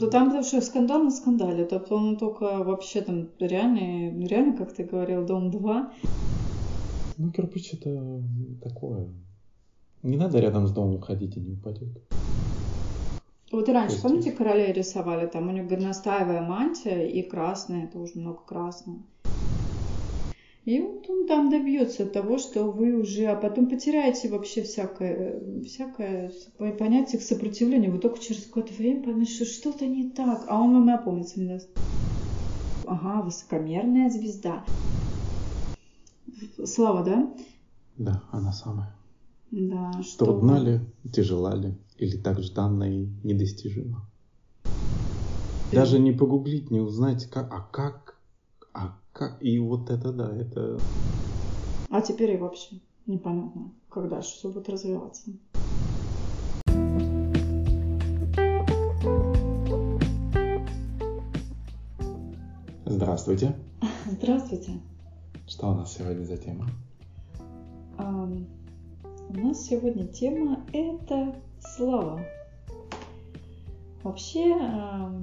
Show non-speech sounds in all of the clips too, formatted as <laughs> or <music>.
Да там что скандал на скандале. Тобто он только вообще там реально, реально, как ты говорил, Дом 2. Ну, кирпич это такое. Не надо рядом с домом ходить и не упадет. Вот и раньше, есть... помните, королей рисовали, там у них горностаевая мантия и красная, тоже много красного. И вот он там добьется того, что вы уже, а потом потеряете вообще всякое, всякое понятие к сопротивлению. Вы только через какое-то время поймете, что что-то не так, а он вам и опомнится не даст. Ага, высокомерная звезда. Слава, да? Да, она самая. Да, что... Трудна ли, тяжела ли, или так жданна и недостижима? Даже не погуглить, не узнать, как, а как, а как, и вот это да, это... А теперь и вообще непонятно, когда же все будет развиваться. Здравствуйте. <laughs> Здравствуйте. Что у нас сегодня за тема? Um, у нас сегодня тема это слава. Вообще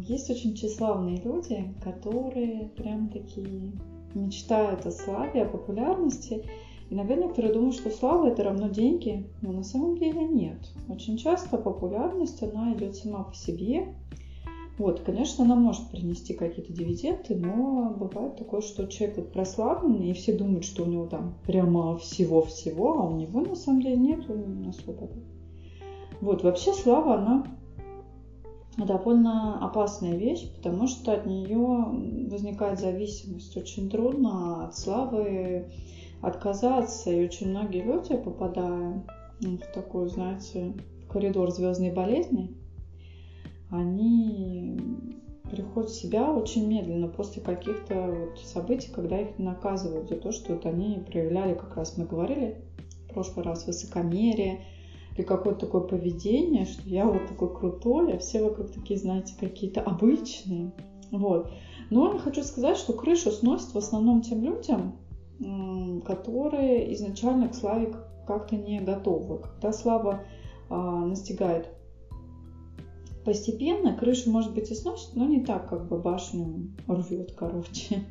есть очень тщеславные люди, которые прям такие мечтают о славе, о популярности. Иногда некоторые думают, что слава это равно деньги, но на самом деле нет. Очень часто популярность, она идет сама по себе, вот, конечно, она может принести какие-то дивиденды, но бывает такое, что человек вот прославленный, и все думают, что у него там прямо всего-всего, а у него на самом деле нет особо. Вот, вообще слава, она довольно опасная вещь, потому что от нее возникает зависимость. Очень трудно от славы отказаться, и очень многие люди, попадая в такой, знаете, коридор звездной болезни, они приходят в себя очень медленно после каких-то вот событий, когда их наказывают за то, что вот они проявляли, как раз мы говорили в прошлый раз, высокомерие или какое-то такое поведение, что я вот такой крутой, а все вокруг такие, знаете, какие-то обычные. Вот. Но я хочу сказать, что крышу сносит в основном тем людям, которые изначально к славе как-то не готовы. Когда слава а, настигает постепенно крышу, может быть, и сносит, но не так, как бы башню рвет, короче.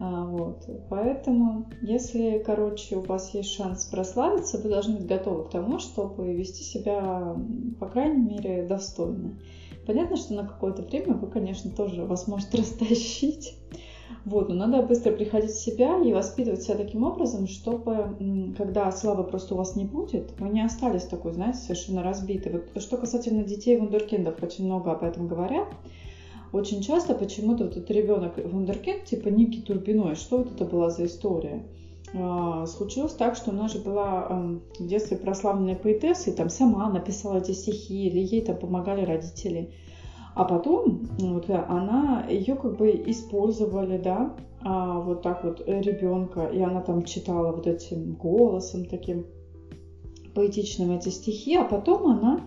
А, вот. Поэтому, если, короче, у вас есть шанс прославиться, вы должны быть готовы к тому, чтобы вести себя, по крайней мере, достойно. Понятно, что на какое-то время вы, конечно, тоже вас может <laughs> растащить. Вот, но надо быстро приходить в себя и воспитывать себя таким образом, чтобы, когда славы просто у вас не будет, вы не остались такой, знаете, совершенно разбитой. Вот что касательно детей вундеркиндов, очень много об этом говорят. Очень часто почему-то вот этот ребенок вундеркинд, типа Ники Турбиной, что вот это была за история? А, случилось так, что она же была эм, в детстве прославленная поэтесса, и там сама написала эти стихи, или ей там помогали родители. А потом вот, она ее как бы использовали, да, а, вот так вот ребенка, и она там читала вот этим голосом таким поэтичным эти стихи, а потом она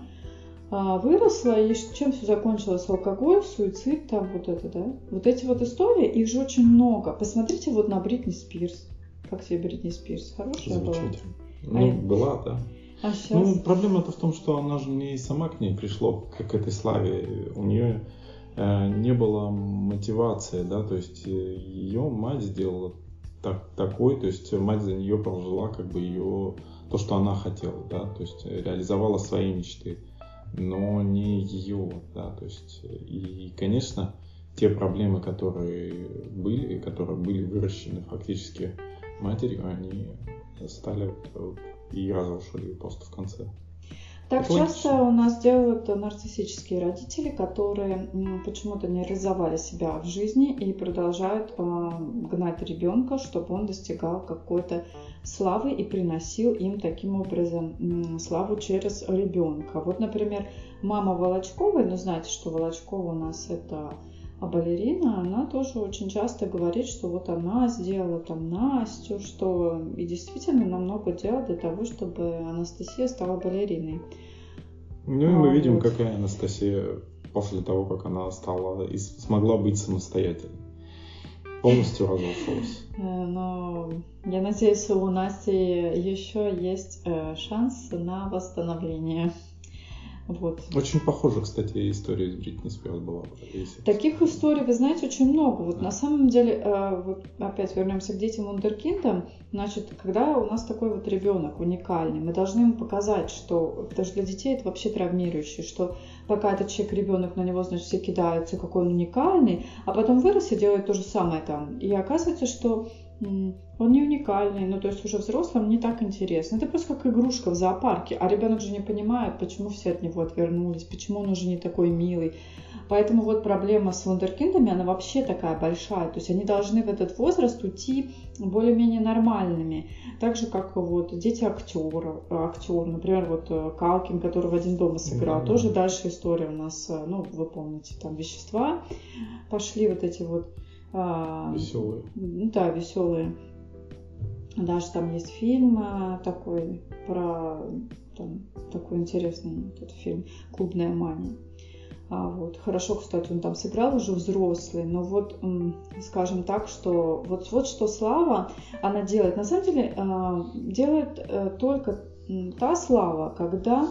выросла, и чем все закончилось? Алкоголь, суицид, там вот это, да? Вот эти вот истории, их же очень много. Посмотрите вот на Бритни Спирс. Как тебе Бритни Спирс? Хорошая была? Ну, а была, да. А сейчас? Ну, проблема-то в том, что она же не сама к ней пришла, к этой славе. У нее э, не было мотивации, да, то есть э, ее мать сделала так, такой, то есть мать за нее прожила как бы ее, то, что она хотела, да, то есть реализовала свои мечты, но не ее, да, то есть и, конечно, те проблемы, которые были, которые были выращены фактически матерью, они стали вот, и разрушили просто в конце. Так Это часто у нас делают нарциссические родители, которые почему-то не реализовали себя в жизни и продолжают э, гнать ребенка, чтобы он достигал какой-то славы и приносил им таким образом славу через ребенка. Вот, например, мама Волочковой, ну знаете, что Волочкова у нас это а балерина, она тоже очень часто говорит, что вот она сделала там Настю, что и действительно намного дела для того, чтобы Анастасия стала балериной. Ну и мы а, видим, вот. какая Анастасия после того, как она стала и смогла быть самостоятельной. Полностью разрушилась. <laughs> Э, но я надеюсь, у Насти еще есть э, шанс на восстановление. Вот. Очень похоже, кстати, история из Бритни Спирс была. Если... Таких историй, вы знаете, очень много. Вот да. на самом деле, э, вот опять вернемся к детям вундеркиндам. Значит, когда у нас такой вот ребенок уникальный, мы должны ему показать, что, потому что для детей это вообще травмирующий, что пока этот человек ребенок, на него, значит, все кидаются, какой он уникальный, а потом вырос и делает то же самое там. И оказывается, что он не уникальный, ну то есть уже взрослым не так интересно. Это просто как игрушка в зоопарке, а ребенок же не понимает, почему все от него отвернулись, почему он уже не такой милый. Поэтому вот проблема с вундеркиндами, она вообще такая большая. То есть они должны в этот возраст уйти более-менее нормальными. Так же, как вот дети актеров, актер, например, вот э, Калкин, который в один дома сыграл. Да, Тоже дальше история у нас, э, ну, вы помните, там вещества пошли вот эти вот веселые. Да, веселые. Даже там есть фильм а, такой про там, такой интересный этот фильм «Клубная мания». А, вот. Хорошо, кстати, он там сыграл уже взрослый, но вот, скажем так, что вот, вот что Слава, она делает. На самом деле а, делает э, только та Слава, когда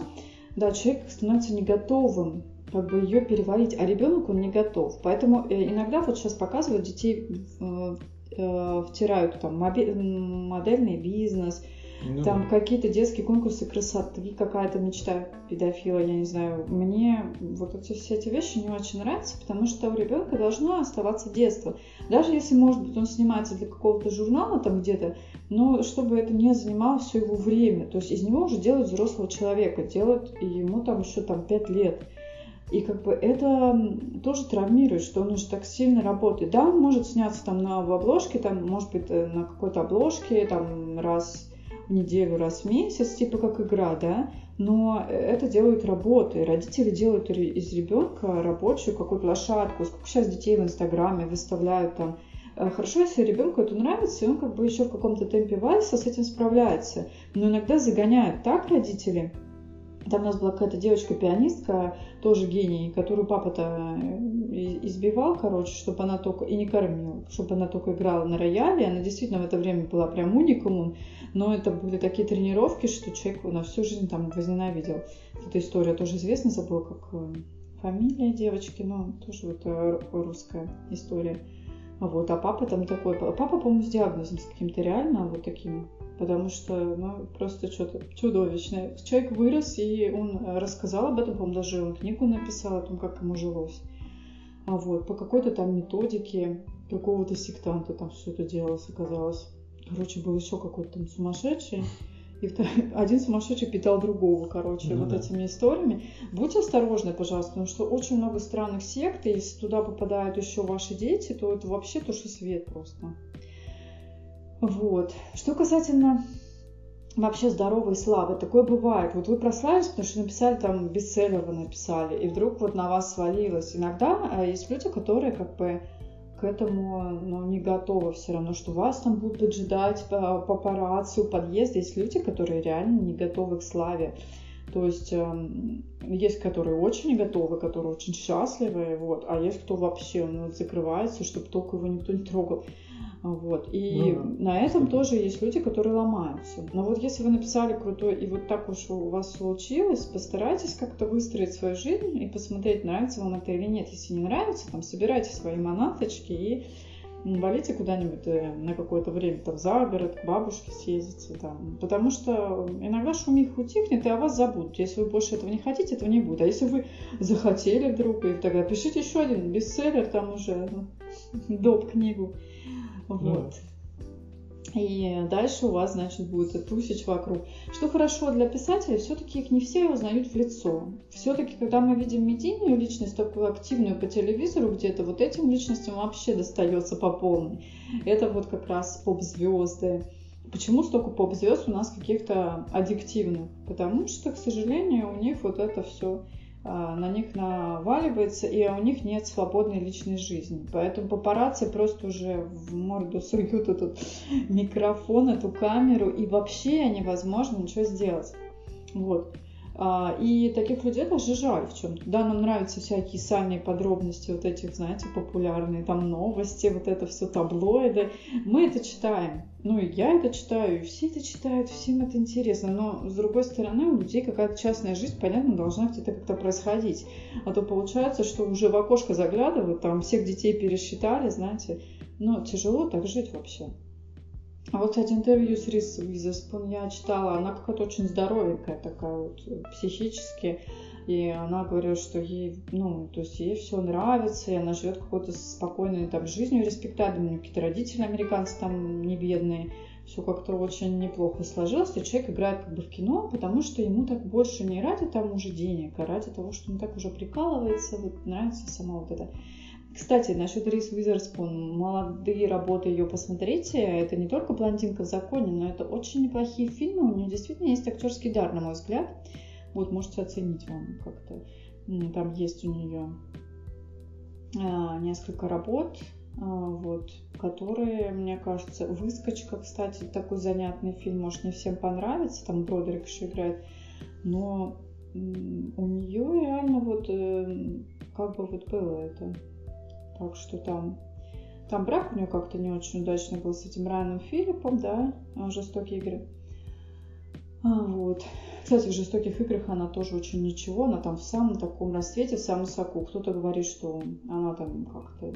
да, человек становится не готовым как бы ее переварить, а ребенок он не готов. Поэтому э, иногда вот сейчас показывают детей э, э, втирают там модельный бизнес, ну, там какие-то детские конкурсы красоты, какая-то мечта педофила, я не знаю. Мне вот эти, все эти вещи не очень нравятся, потому что у ребенка должно оставаться детство. Даже если, может быть, он снимается для какого-то журнала там где-то, но чтобы это не занимало все его время. То есть из него уже делают взрослого человека, делают ему там еще там 5 лет. И как бы это тоже травмирует, что он уже так сильно работает. Да, он может сняться там на в обложке, там, может быть, э, на какой-то обложке, там, раз в неделю, раз в месяц, типа как игра, да, но это делают работы. Родители делают из ребенка рабочую какую-то лошадку. Сколько сейчас детей в Инстаграме выставляют там э, Хорошо, если ребенку это нравится, и он как бы еще в каком-то темпе вальса с этим справляется. Но иногда загоняют так родители, там у нас была какая-то девочка-пианистка, тоже гений, которую папа-то э, избивал, короче, чтобы она только и не кормил, чтобы она только играла на рояле. Она действительно в это время была прям уникумом, но это были такие тренировки, что человек на всю жизнь там возненавидел. Эта история тоже известна, забыла, как э, фамилия девочки, но тоже вот э, русская история. Вот, а папа там такой, папа, по-моему, с диагнозом с каким-то реально вот таким потому что, ну, просто что-то чудовищное. Человек вырос, и он рассказал об этом, по-моему, даже он книгу написал о том, как ему жилось. А вот, по какой-то там методике какого-то сектанта там все это делалось, оказалось. Короче, был еще какой-то там сумасшедший. И один сумасшедший питал другого, короче, ну, вот да. этими историями. Будьте осторожны, пожалуйста, потому что очень много странных сект, и если туда попадают еще ваши дети, то это вообще туши свет просто. Вот. Что касательно вообще здоровой славы, такое бывает. Вот вы прославились, потому что написали там бестселлер вы написали, и вдруг вот на вас свалилось. Иногда а, есть люди, которые как бы к этому ну, не готовы все равно, что вас там будут поджидать папарацци у подъезда. Есть люди, которые реально не готовы к славе. То есть э, есть, которые очень готовы, которые очень счастливы, вот, а есть, кто вообще ну, закрывается, чтобы только его никто не трогал. Вот. И ну, на этом тоже есть люди, которые ломаются. Но вот если вы написали крутой, и вот так уж у вас случилось, постарайтесь как-то выстроить свою жизнь и посмотреть, нравится вам это или нет. Если не нравится, там, собирайте свои манаточки и валите куда-нибудь э, на какое-то время там за город, к бабушке съездите там. Потому что иногда шумиха утихнет, и о вас забудут. Если вы больше этого не хотите, этого не будет. А если вы захотели вдруг, и тогда пишите еще один бестселлер, там уже ну, <laughs> доп. книгу. Вот. И дальше у вас, значит, будет тусич вокруг. Что хорошо для писателей, все-таки их не все узнают в лицо. Все-таки, когда мы видим медийную личность, такую активную по телевизору где-то, вот этим личностям вообще достается по полной. Это вот как раз поп-звезды. Почему столько поп-звезд у нас каких-то аддиктивных? Потому что, к сожалению, у них вот это все на них наваливается, и у них нет свободной личной жизни. Поэтому папарацци просто уже в морду суют этот <laughs> микрофон, эту камеру, и вообще невозможно ничего сделать. Вот. А, и таких людей даже жаль в чем-то. Да, нам нравятся всякие сальные подробности вот этих, знаете, популярные там новости, вот это все таблоиды. Мы это читаем. Ну и я это читаю, и все это читают, всем это интересно. Но с другой стороны, у людей какая-то частная жизнь, понятно, должна где-то как-то происходить. А то получается, что уже в окошко заглядывают, там всех детей пересчитали, знаете. Но тяжело так жить вообще. Вот, кстати, интервью с Рис Уизерспун я читала, она какая-то очень здоровенькая такая вот психически. И она говорит, что ей, ну, то есть ей все нравится, и она живет какой-то спокойной там жизнью, респектабельной. Какие-то родители американцы там не бедные. Все как-то очень неплохо сложилось, и человек играет как бы в кино, потому что ему так больше не ради там уже денег, а ради того, что он так уже прикалывается, вот нравится сама вот эта кстати, насчет Рис Уизерспун, молодые работы ее посмотрите. Это не только «Блондинка в законе», но это очень неплохие фильмы. У нее действительно есть актерский дар, на мой взгляд. Вот, можете оценить вам как-то. Там есть у нее а, несколько работ, а, вот, которые, мне кажется, «Выскочка», кстати, такой занятный фильм, может, не всем понравится, там Бродерик еще играет, но у нее реально вот э, как бы вот было это так что там, там брак у нее как-то не очень удачно был с этим Райаном Филиппом, да, а, жестокие игры. А, вот. Кстати, в жестоких играх она тоже очень ничего, она там в самом таком рассвете, в самом соку. Кто-то говорит, что она там как-то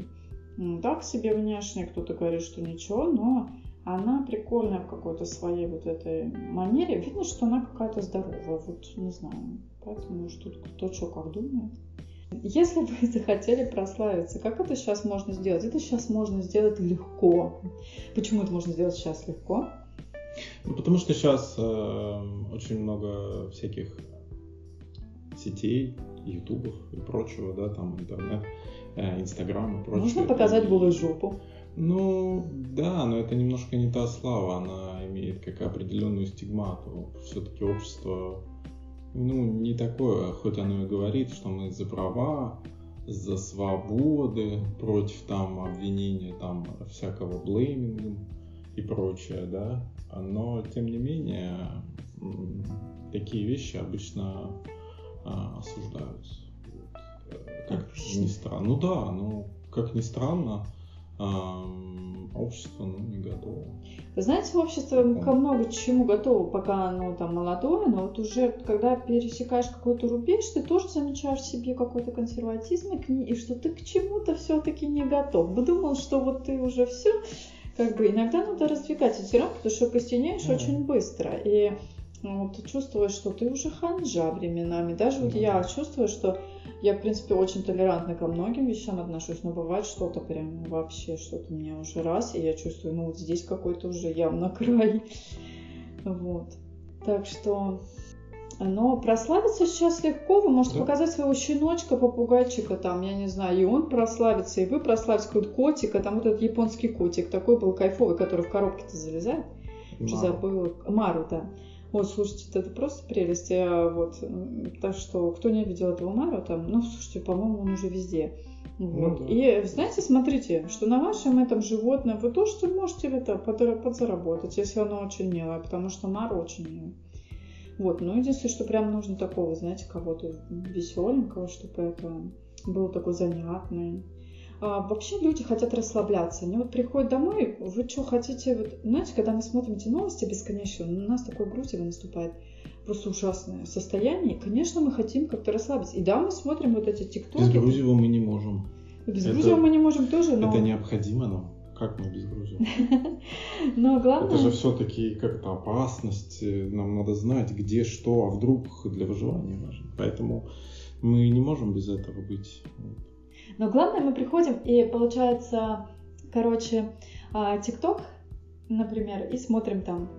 так себе внешне, кто-то говорит, что ничего, но она прикольная в какой-то своей вот этой манере. Видно, что она какая-то здоровая, вот не знаю. Поэтому, может, тут кто что как думает. Если вы захотели прославиться, как это сейчас можно сделать? Это сейчас можно сделать легко. Почему это можно сделать сейчас легко? Ну, потому что сейчас э, очень много всяких сетей, ютубов и прочего, да, там интернет, э, инстаграм и прочее. Можно показать голую жопу. Ну, да, но это немножко не та слава, она имеет как определенную стигмату. Все-таки общество ну, не такое, хоть оно и говорит, что мы за права, за свободы, против там обвинения там всякого блейминга и прочее, да, но тем не менее такие вещи обычно а, осуждаются. Как ни странно. Ну да, ну как ни странно, общество ну, не готово. Вы знаете, общество ко много чему готово, пока оно там молодое, но вот уже когда пересекаешь какой-то рубеж, ты тоже замечаешь в себе какой-то консерватизм и, и что ты к чему-то все-таки не готов. Бы думал, что вот ты уже все, как бы иногда надо раздвигать эти рамки, потому что костенеешь mm-hmm. очень быстро. И ну, ты чувствуешь, что ты уже ханжа временами. Даже вот я чувствую, что я, в принципе, очень толерантно ко многим вещам отношусь, но бывает что-то прям вообще, что-то мне уже раз, и я чувствую, ну вот здесь какой-то уже явно <laughs> край. Вот. Так что... Но прославиться сейчас легко. Вы можете да. показать своего щеночка, попугайчика, там, я не знаю, и он прославится, и вы прославите какой-то котика, там вот этот японский котик, такой был кайфовый, который в коробке-то залезает. Уже забыла. Мару, да. Вот, слушайте, это просто прелесть. Я, вот, так что, кто не видел этого Мару, там, ну, слушайте, по-моему, он уже везде. Вот. Ну, да. И знаете, смотрите, что на вашем этом животном вы тоже можете это подзаработать, если оно очень милое, потому что Мара очень милая. Вот, ну единственное, что прям нужно такого, знаете, кого-то веселенького, чтобы это был такой занятный. А, вообще люди хотят расслабляться. Они вот приходят домой, вы что хотите, вот, знаете, когда мы смотрим эти новости бесконечно, у нас такое грустиво наступает, просто ужасное состояние. И, конечно, мы хотим как-то расслабиться. И да, мы смотрим вот эти тиктоки. Без Грузиева мы не можем. Без Грузиева мы не можем тоже, но... Это необходимо нам. Как мы без Грузии? <laughs> Но главное... Это же все-таки как-то опасность. Нам надо знать, где что, а вдруг для выживания важно. Поэтому мы не можем без этого быть. Но главное, мы приходим и получается, короче, а, ТикТок, например, и смотрим там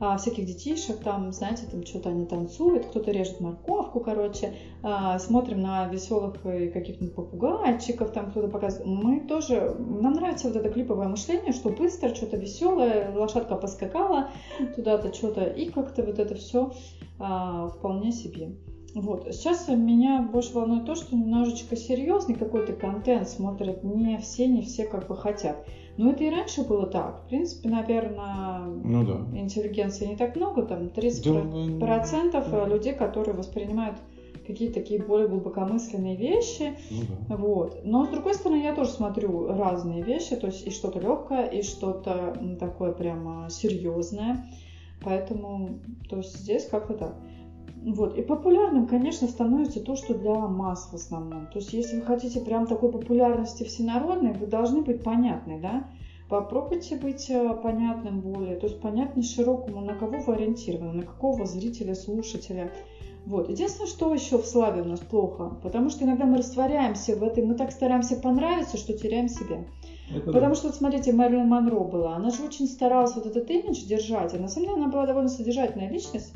а, всяких детишек, там, знаете, там что-то они танцуют, кто-то режет морковку, короче, а, смотрим на веселых каких-нибудь попугайчиков, там кто-то показывает. Мы тоже, нам нравится вот это клиповое мышление, что быстро, что-то веселое, лошадка поскакала туда-то, что-то, и как-то вот это все вполне себе. Вот. Сейчас меня больше волнует то, что немножечко серьезный какой-то контент смотрят не все, не все как бы хотят. Но это и раньше было так. В принципе, наверное, ну, да. интеллигенции не так много, там 30% процентов да. людей, которые воспринимают какие-то такие более глубокомысленные вещи. Ну, да. вот. Но с другой стороны, я тоже смотрю разные вещи, то есть и что-то легкое, и что-то такое прямо серьезное. Поэтому, то есть здесь как-то так. Вот. И популярным, конечно, становится то, что для масс в основном. То есть, если вы хотите прям такой популярности всенародной, вы должны быть понятны, да? Попробуйте быть э, понятным более, то есть понятнее широкому, на кого вы ориентированы, на какого зрителя, слушателя. Вот. Единственное, что еще в славе у нас плохо, потому что иногда мы растворяемся в этой, мы так стараемся понравиться, что теряем себя. Это Потому да. что, вот смотрите, Мэрилин Монро была, она же очень старалась вот этот имидж держать, и на самом деле она была довольно содержательная личность,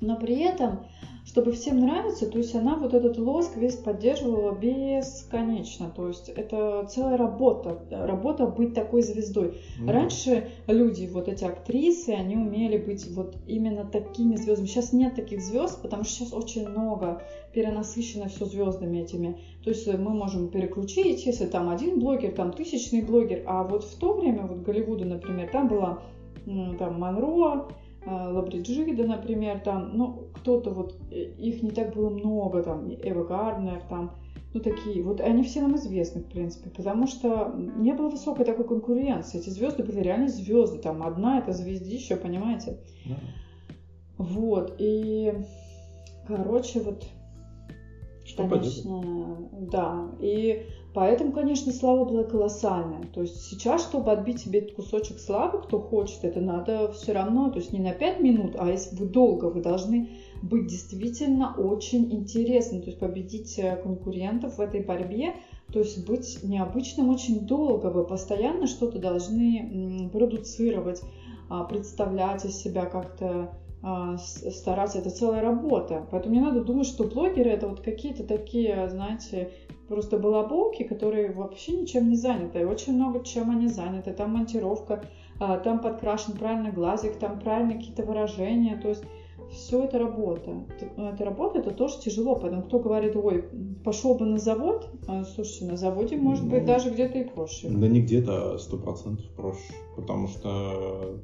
но при этом чтобы всем нравиться, то есть она вот этот лоск весь поддерживала бесконечно. То есть это целая работа, работа быть такой звездой. Mm-hmm. Раньше люди, вот эти актрисы, они умели быть вот именно такими звездами. Сейчас нет таких звезд, потому что сейчас очень много перенасыщено все звездами этими. То есть мы можем переключить, если там один блогер, там тысячный блогер, а вот в то время, вот Голливуда, например, там была там Монро, Лабриджида, например, там, ну, кто-то вот, э, их не так было много, там, Эва Гарнер, там, ну, такие, вот они все нам известны, в принципе, потому что не было высокой такой конкуренции, эти звезды были реально звезды, там, одна это звездища, понимаете? Да. Вот, и, короче, вот, Что конечно, поделать? да, и Поэтому, конечно, слава была колоссальная. То есть сейчас, чтобы отбить себе кусочек славы, кто хочет, это надо все равно, то есть не на 5 минут, а если вы долго, вы должны быть действительно очень интересным, то есть победить э, конкурентов в этой борьбе, то есть быть необычным очень долго, вы постоянно что-то должны продуцировать, а, представлять из себя как-то стараться, это целая работа. Поэтому не надо думать, что блогеры это вот какие-то такие, знаете, просто балаболки, которые вообще ничем не заняты. И очень много чем они заняты. Там монтировка, а, там подкрашен правильно глазик, там правильно какие-то выражения. То есть все это работа. Это работа, это тоже тяжело. Поэтому кто говорит, ой, пошел бы на завод, а, слушайте, на заводе может ну, быть даже где-то и проще. Да не где-то, сто процентов проще. Потому что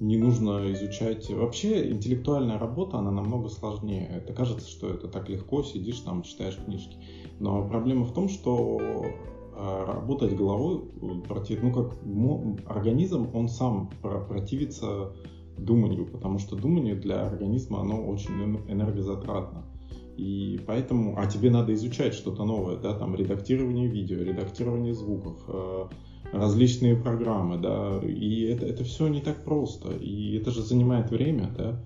не нужно изучать. Вообще интеллектуальная работа, она намного сложнее. Это кажется, что это так легко, сидишь там, читаешь книжки. Но проблема в том, что а, работать головой, против, ну как организм, он сам противится думанию, потому что думание для организма, оно очень энергозатратно. И поэтому, а тебе надо изучать что-то новое, да, там редактирование видео, редактирование звуков, э, различные программы, да, и это, это все не так просто, и это же занимает время, да,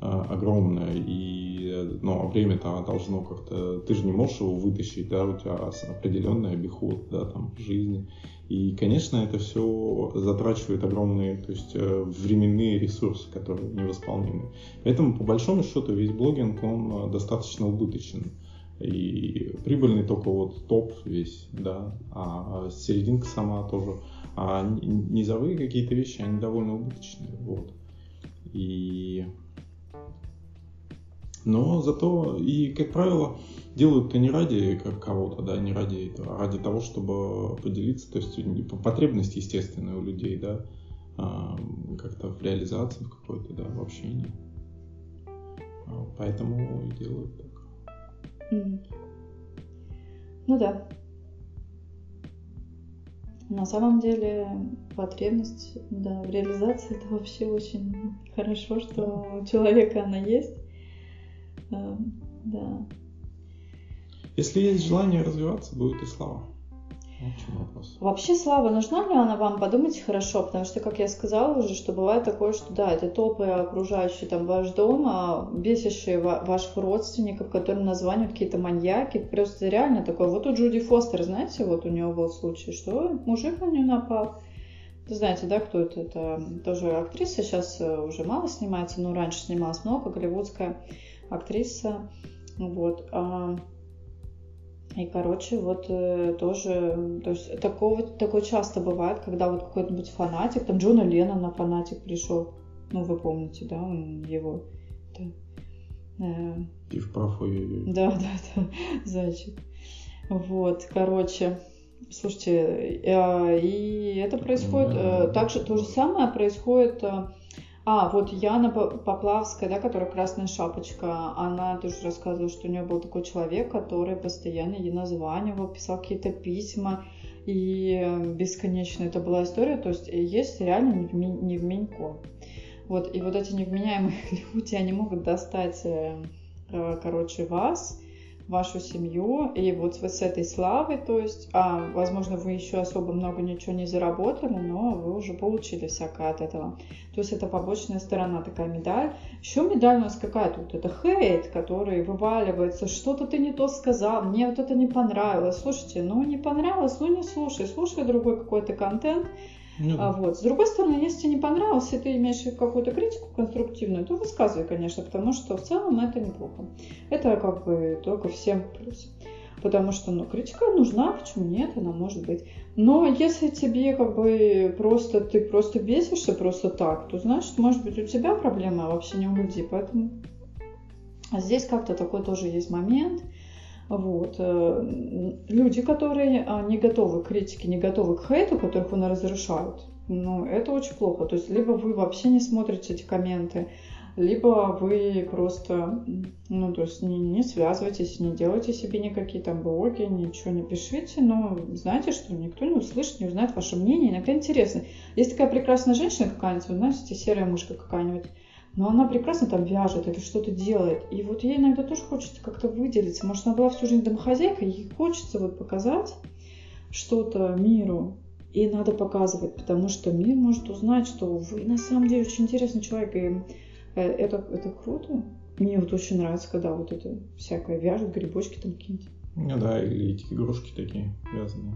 а, огромное, и, ну, время-то должно как-то, ты же не можешь его вытащить, да, у тебя определенный обиход, да, там, жизни, и, конечно, это все затрачивает огромные, то есть э, временные ресурсы, которые невосполнимы. Поэтому, по большому счету, весь блогинг, он э, достаточно убыточен. И прибыльный только вот топ весь, да, а серединка сама тоже. А низовые какие-то вещи, они довольно убыточные, вот. И но зато, и, как правило, делают это не ради кого-то, да, не ради этого, а ради того, чтобы поделиться, то есть потребность естественная у людей, да, а, как-то в реализации в какой-то, да, в общении. А, поэтому и делают Ну да. На самом деле потребность да, в реализации это вообще очень хорошо, что у человека она есть. Эм, да. Если есть желание развиваться, будет и слава. Вообще, слава, нужна ли она вам? Подумайте хорошо, потому что, как я сказала уже, что бывает такое, что да, это топы, окружающие там ваш дом, а бесящие ваших родственников, которым названивают какие-то маньяки. Просто реально такое. Вот у Джуди Фостер, знаете, вот у него был случай, что мужик на нее напал. Знаете, да, кто это? Это тоже актриса, сейчас э, уже мало снимается, но раньше снималась много, голливудская актриса. Вот. И, короче, вот э, тоже, то есть такого, такое часто бывает, когда вот какой-нибудь фанатик, там Джона Леннона фанатик пришел, ну, вы помните, да, его, да. Э, Пив прав, ой Да, да, да, зайчик. Вот, короче, слушайте, э, и это происходит, также то же самое происходит а, вот Яна Поплавская, да, которая красная шапочка, она тоже рассказывала, что у нее был такой человек, который постоянно ей названивал, писал какие-то письма, и бесконечно это была история, то есть есть реально не в. Вот, и вот эти невменяемые <laughs> люди, они могут достать, э, э, короче, вас, вашу семью, и вот с этой славой, то есть, а, возможно, вы еще особо много ничего не заработали, но вы уже получили всякое от этого. То есть это побочная сторона, такая медаль. Еще медаль у нас какая тут? Это хейт, который вываливается, что-то ты не то сказал, мне вот это не понравилось. Слушайте, ну не понравилось, ну не слушай, слушай другой какой-то контент, ну, а, вот. С другой стороны, если тебе не понравилось, и ты имеешь какую-то критику конструктивную, то высказывай, конечно, потому что в целом это неплохо. Это как бы только всем плюс. Потому что ну, критика нужна, почему нет, она может быть. Но если тебе как бы просто ты просто бесишься просто так, то значит, может быть, у тебя проблема, а вообще не у людей. Поэтому здесь как-то такой тоже есть момент. Вот. Э, люди, которые а, не готовы к критике, не готовы к хейту, которых вы разрушают, ну, это очень плохо. То есть, либо вы вообще не смотрите эти комменты, либо вы просто, ну, то есть не, не связывайтесь, не делайте себе никакие там блоги, ничего не пишите, но знаете, что никто не услышит, не узнает ваше мнение. Иногда интересно. Есть такая прекрасная женщина какая-нибудь, вы знаете, серая мышка какая-нибудь, но она прекрасно там вяжет или что-то делает. И вот ей иногда тоже хочется как-то выделиться. Может, она была всю жизнь домохозяйкой, ей хочется вот показать что-то миру. И надо показывать, потому что мир может узнать, что вы на самом деле очень интересный человек. И э, это, это круто. Мне вот очень нравится, когда вот это всякое вяжет, грибочки там какие-нибудь. Ну да, или эти игрушки такие вязаные.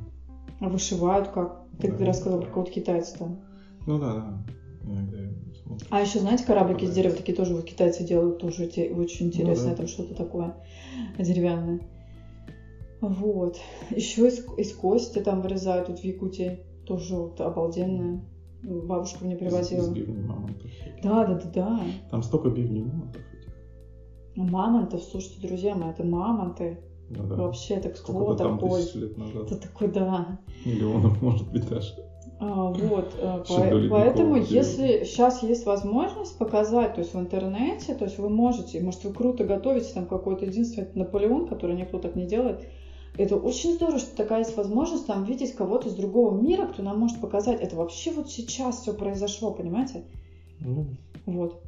А вышивают как? Ты да. рассказал про какого-то китайца там. Ну да, да. Иногда а еще, знаете, кораблики из дерева такие тоже вот китайцы делают, тоже очень интересно, ну, да. там что-то такое деревянное. Вот. Еще из, из кости там вырезают тут в Якутии. Тоже вот обалденное. Бабушка мне привозила. Из, из бивней мамонтов. Да, да, да, да. Там столько бивней мамонтов этих. Мамонтов, слушайте, друзья мои, это мамонты. Ну, да. Вообще, это кто такой? лет назад. Это такой, да. Миллионов, может быть, даже. А, вот, э, по, поэтому, если сейчас есть возможность показать, то есть в интернете, то есть вы можете, может, вы круто готовите там какой-то единственный Наполеон, который никто так не делает, это очень здорово, что такая есть возможность там видеть кого-то из другого мира, кто нам может показать. Это вообще вот сейчас все произошло, понимаете? Mm. Вот.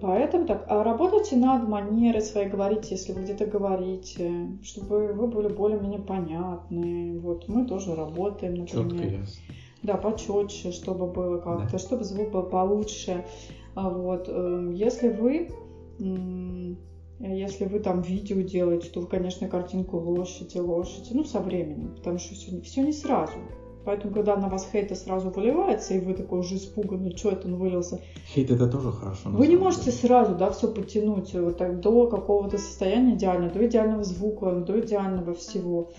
Поэтому так, а работайте над манерой своей, говорите, если вы где-то говорите, чтобы вы были более-менее понятны. Вот мы тоже работаем, например. Четко, ясно. Да, почетче, чтобы было как-то, да. чтобы звук был получше. А вот, эм, если вы если вы там видео делаете, то вы, конечно, картинку ложите, ложите, ну, со временем, потому что все, все не сразу. Поэтому, когда на вас хейта сразу выливается, и вы такой уже испуганный, что это он вылился. Хейт это тоже хорошо. Вы не можете деле. сразу, да, все потянуть вот так, до какого-то состояния идеального, до идеального звука, до идеального всего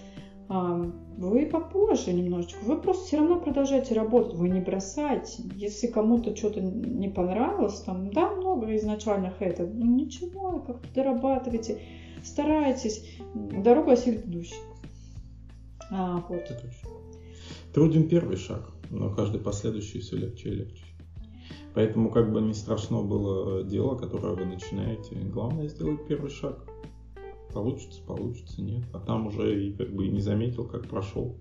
вы попозже немножечко. Вы просто все равно продолжаете работать, вы не бросайте. Если кому-то что-то не понравилось, там, да, много изначально хейта, ну ничего, как-то дорабатывайте, старайтесь. Дорога осилит идущий. А, вот. Труден первый шаг, но каждый последующий все легче и легче. Поэтому как бы не страшно было дело, которое вы начинаете, главное сделать первый шаг получится, получится, нет. А там уже и как бы и не заметил, как прошел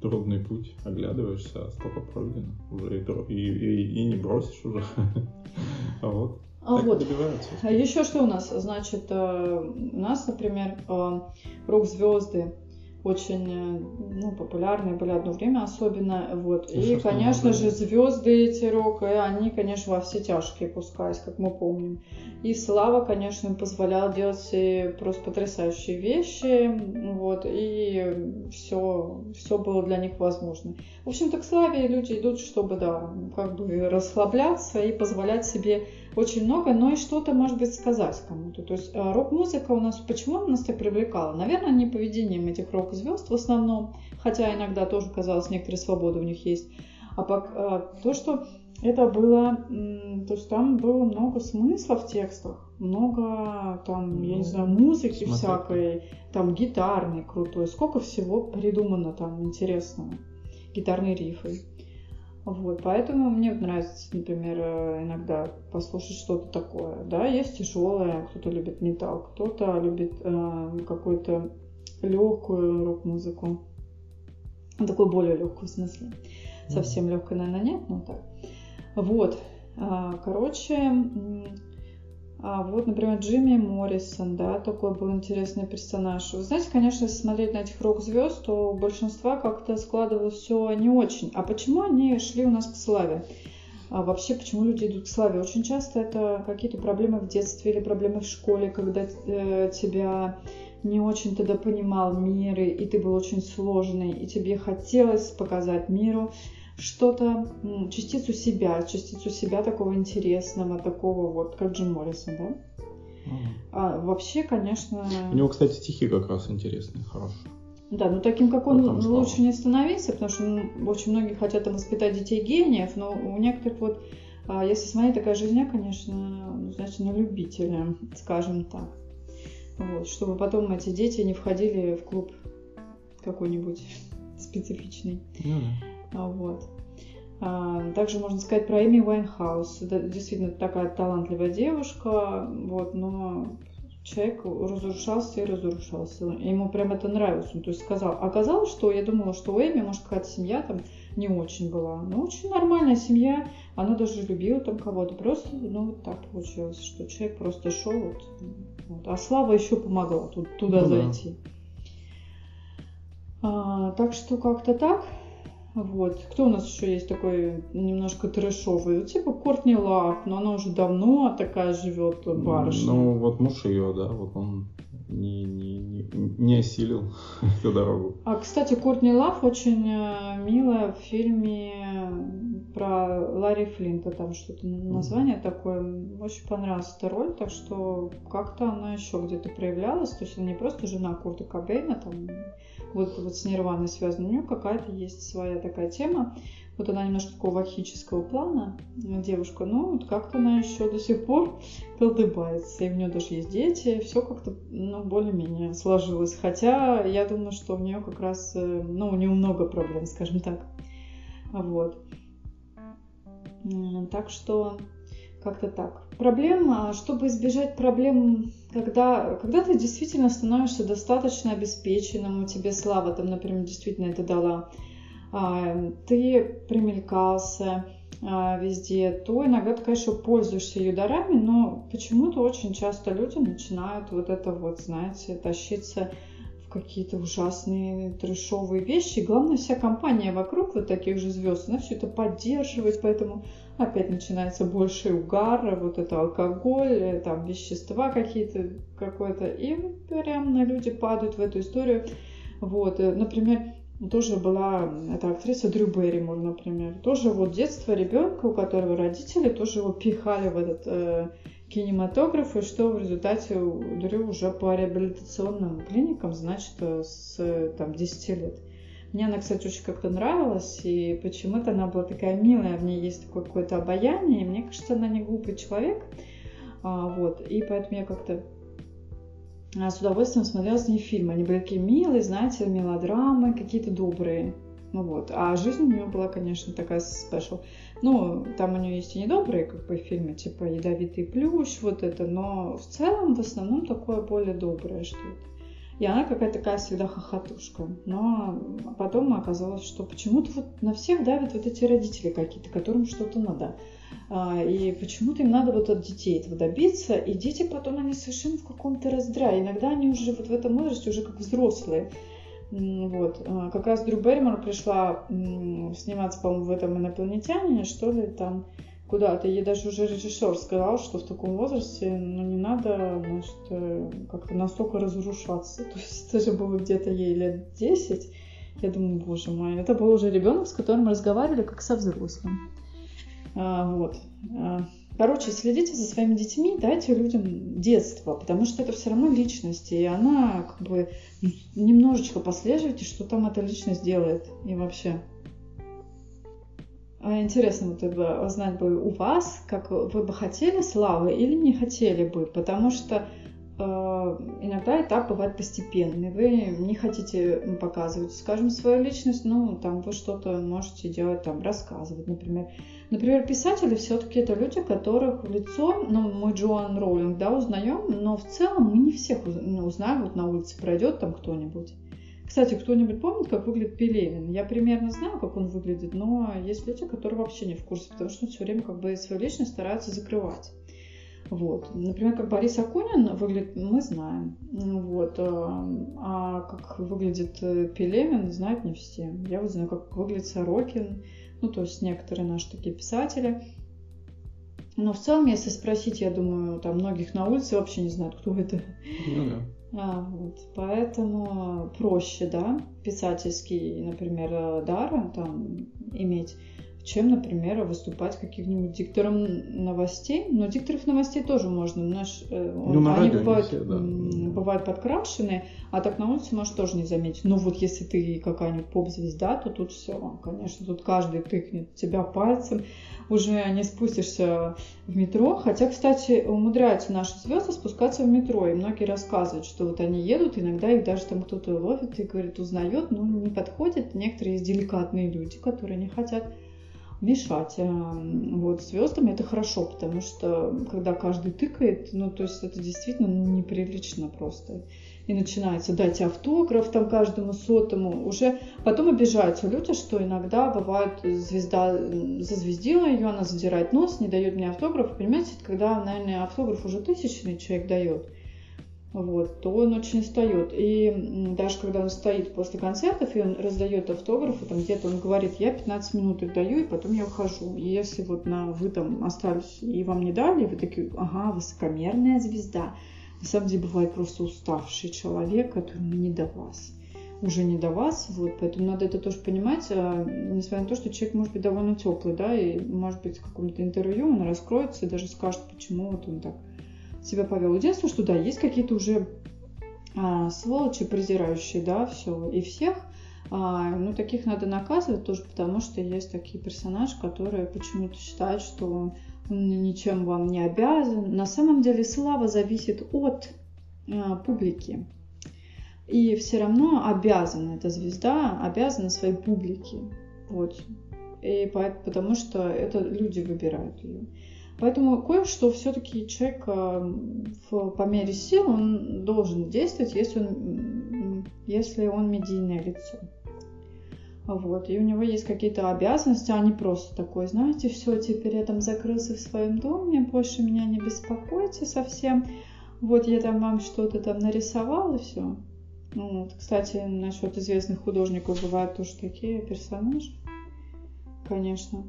трудный путь, оглядываешься, а столько пройдено, уже и, и, и, и не бросишь уже. <laughs> А вот. А так вот. А еще что у нас? Значит, э, у нас, например, э, рок-звезды очень э, ну, популярные были одно время особенно. Вот. И, и конечно же, звезды эти рока, и они, конечно, во все тяжкие пускались, как мы помним. И Слава, конечно, им позволял делать просто потрясающие вещи, вот, и все, все было для них возможно. В общем-то, к Славе люди идут, чтобы, да, как бы расслабляться и позволять себе очень много, но и что-то, может быть, сказать кому-то. То есть э, рок-музыка у нас, почему она нас так привлекала? Наверное, не поведением этих рок-звезд в основном, хотя иногда тоже, казалось, некоторые свободы у них есть, а э, то, что это было, то есть там было много смысла в текстах, много там, я не знаю, музыки Смотри. всякой, там гитарной крутой, сколько всего придумано там интересного, гитарные рифы. Вот, поэтому мне нравится, например, э, иногда послушать что-то такое. Да, есть тяжелое, кто-то любит металл, кто-то любит э, какую-то легкую рок-музыку. Такую более легкую в смысле. Совсем легкой, наверное, нет, но так. Вот. А, короче, а вот, например, Джимми Моррисон, да, такой был интересный персонаж. Вы знаете, конечно, если смотреть на этих рок-звезд, то у большинства как-то складывалось все не очень. А почему они шли у нас к славе? А вообще, почему люди идут к славе? Очень часто это какие-то проблемы в детстве или проблемы в школе, когда э, тебя не очень тогда понимал мир, и ты был очень сложный, и тебе хотелось показать миру что-то, частицу себя, частицу себя такого интересного, такого вот, как Джим Моррисон, да? Угу. А вообще, конечно... У него, кстати, стихи как раз интересные, хорошие. Да, но таким, как он, лучше слава. не становиться, потому что ну, очень многие хотят там воспитать детей гениев, но у некоторых вот, а, если смотреть, такая жизнь, конечно, ну, значит, на любителя, скажем так. Вот, чтобы потом эти дети не входили в клуб какой-нибудь <laughs> специфичный. Ну, да. А, вот. А, также можно сказать про Эми Уайнхаус. Это действительно такая талантливая девушка, вот, но человек разрушался и разрушался. Ему прям это нравилось. Он то есть сказал, оказалось, что я думала, что у Эми, может, какая-то семья там не очень была. Но очень нормальная семья. Она даже любила там кого-то. Просто, ну, вот так получилось, что человек просто шел. Вот, вот. А Слава еще помогла тут, туда ну, зайти. Да. А, так что как-то так. Вот. Кто у нас еще есть такой немножко трэшовый? Ну, типа Кортни Лав, но она уже давно такая живет барышня. Ну, вот муж ее, да, вот он не, не, не, осилил <laughs> эту дорогу. А, кстати, Кортни Лав очень э, милая в фильме про Ларри Флинта, там что-то название такое. Очень понравилась эта роль, так что как-то она еще где-то проявлялась. То есть она не просто жена Курта Кобейна, там вот, вот с Нирваной связана. У нее какая-то есть своя такая тема. Вот она немножко такого вахического плана девушка, но вот как-то она еще до сих пор колдыбается. И у нее даже есть дети, все как-то, ну, более-менее сложилось. Хотя я думаю, что у нее как раз, э, ну, у нее много проблем, скажем так. Вот. Так что как-то так. Проблема, чтобы избежать проблем, когда, когда ты действительно становишься достаточно обеспеченным, у тебя слава там, например, действительно это дала, ты примелькался а, везде, то иногда ты, конечно, пользуешься ее дарами, но почему-то очень часто люди начинают вот это вот, знаете, тащиться какие-то ужасные трешовые вещи. И главное, вся компания вокруг вот таких же звезд, она все это поддерживает, поэтому опять начинается больше угар, вот это алкоголь, там вещества какие-то, какое-то, и прям на люди падают в эту историю. Вот, э, например, тоже была эта актриса Дрю Берримор, например. Тоже вот детство ребенка, у которого родители тоже его пихали в этот э, кинематограф, и что в результате Дрю уже по реабилитационным клиникам, значит, с там, 10 лет. Мне она, кстати, очень как-то нравилась, и почему-то она была такая милая, в ней есть такое какое-то обаяние, и мне кажется, она не глупый человек, а, вот, и поэтому я как-то с удовольствием смотрела с ней фильмы. Они были такие милые, знаете, мелодрамы, какие-то добрые. Ну вот. А жизнь у нее была, конечно, такая спешл. Ну, там у нее есть и недобрые, как бы, фильмы, типа «Ядовитый плющ», вот это, но в целом, в основном, такое более доброе что-то. И она какая-то такая всегда хохотушка. Но потом оказалось, что почему-то вот на всех давят вот эти родители какие-то, которым что-то надо. А, и почему-то им надо вот от детей этого добиться. И дети потом, они совершенно в каком-то раздрае. Иногда они уже вот в этом возрасте уже как взрослые. Вот. А, как раз Дрю Берримор пришла сниматься, по-моему, в этом «Инопланетянине», что ли, там куда-то. Ей даже уже режиссер сказал, что в таком возрасте ну, не надо значит, э, как-то настолько разрушаться. <laughs> То есть это же было где-то ей лет 10. Я думаю, боже мой, это был уже ребенок, с которым разговаривали как со взрослым. А, вот. А, короче, следите за своими детьми, дайте людям детство, потому что это все равно личность, и она как бы немножечко послеживайте, что там эта личность делает и вообще. А интересно вот бы узнать бы у вас, как вы бы хотели славы или не хотели бы, потому что иногда этап бывает постепенный. Вы не хотите показывать, скажем, свою личность, ну, там вы что-то можете делать, там, рассказывать, например. Например, писатели все-таки это люди, которых лицо, ну, мы Джоан Роулинг, да, узнаем, но в целом мы не всех узнаем, вот на улице пройдет там кто-нибудь кстати, кто-нибудь помнит, как выглядит Пелевин? Я примерно знаю, как он выглядит, но есть люди, которые вообще не в курсе, потому что он все время как бы свою личность старается закрывать. Вот. Например, как Борис Акунин выглядит, мы знаем. Вот. А, а как выглядит э, Пелевин, знают не все. Я вот знаю, как выглядит Сорокин, ну, то есть некоторые наши такие писатели. Но в целом, если спросить, я думаю, там многих на улице вообще не знают, кто это. Ну да. <laughs> А, вот, поэтому проще, да, писательский, например, дар там иметь, чем, например, выступать каким-нибудь диктором новостей. Но дикторов новостей тоже можно. Наш, э, ну, они бывают, все, да. бывают подкрашены, а так на улице можешь тоже не заметить. Ну вот если ты какая-нибудь поп-звезда, то тут все, конечно, тут каждый тыкнет тебя пальцем уже не спустишься в метро. Хотя, кстати, умудряются наши звезды спускаться в метро. И многие рассказывают, что вот они едут, иногда их даже там кто-то ловит и говорит, узнает, но не подходит. Некоторые есть деликатные люди, которые не хотят мешать. А, вот звездам это хорошо, потому что когда каждый тыкает, ну то есть это действительно ну, неприлично просто и начинается дать автограф там каждому сотому. Уже потом обижаются люди, что иногда бывает звезда зазвездила ее, она задирает нос, не дает мне автограф. Понимаете, когда, наверное, автограф уже тысячный человек дает, вот, то он очень устает. И даже когда он стоит после концертов, и он раздает автографы, там где-то он говорит, я 15 минут их даю, и потом я ухожу. И если вот на, вы там остались и вам не дали, вы такие, ага, высокомерная звезда, на самом деле бывает просто уставший человек, которому не до вас. Уже не до вас, вот, поэтому надо это тоже понимать, а, несмотря на то, что человек может быть довольно теплый, да, и может быть в каком-то интервью он раскроется и даже скажет, почему вот он так себя повел. Единственное, что да, есть какие-то уже а, сволочи, презирающие, да, все и всех, а, ну, таких надо наказывать тоже, потому что есть такие персонажи, которые почему-то считают, что ничем вам не обязан. На самом деле слава зависит от э, публики. И все равно обязана эта звезда, обязана своей публике. Вот. И потому что это люди выбирают ее. Поэтому кое-что все-таки человек э, в, по мере сил он должен действовать, если он, если он медийное лицо. Вот, и у него есть какие-то обязанности, а не просто такой, знаете, все, теперь я там закрылся в своем доме, больше меня не беспокойте совсем. Вот я там вам что-то там нарисовал и все. Вот, кстати, насчет известных художников бывают тоже такие персонажи. Конечно.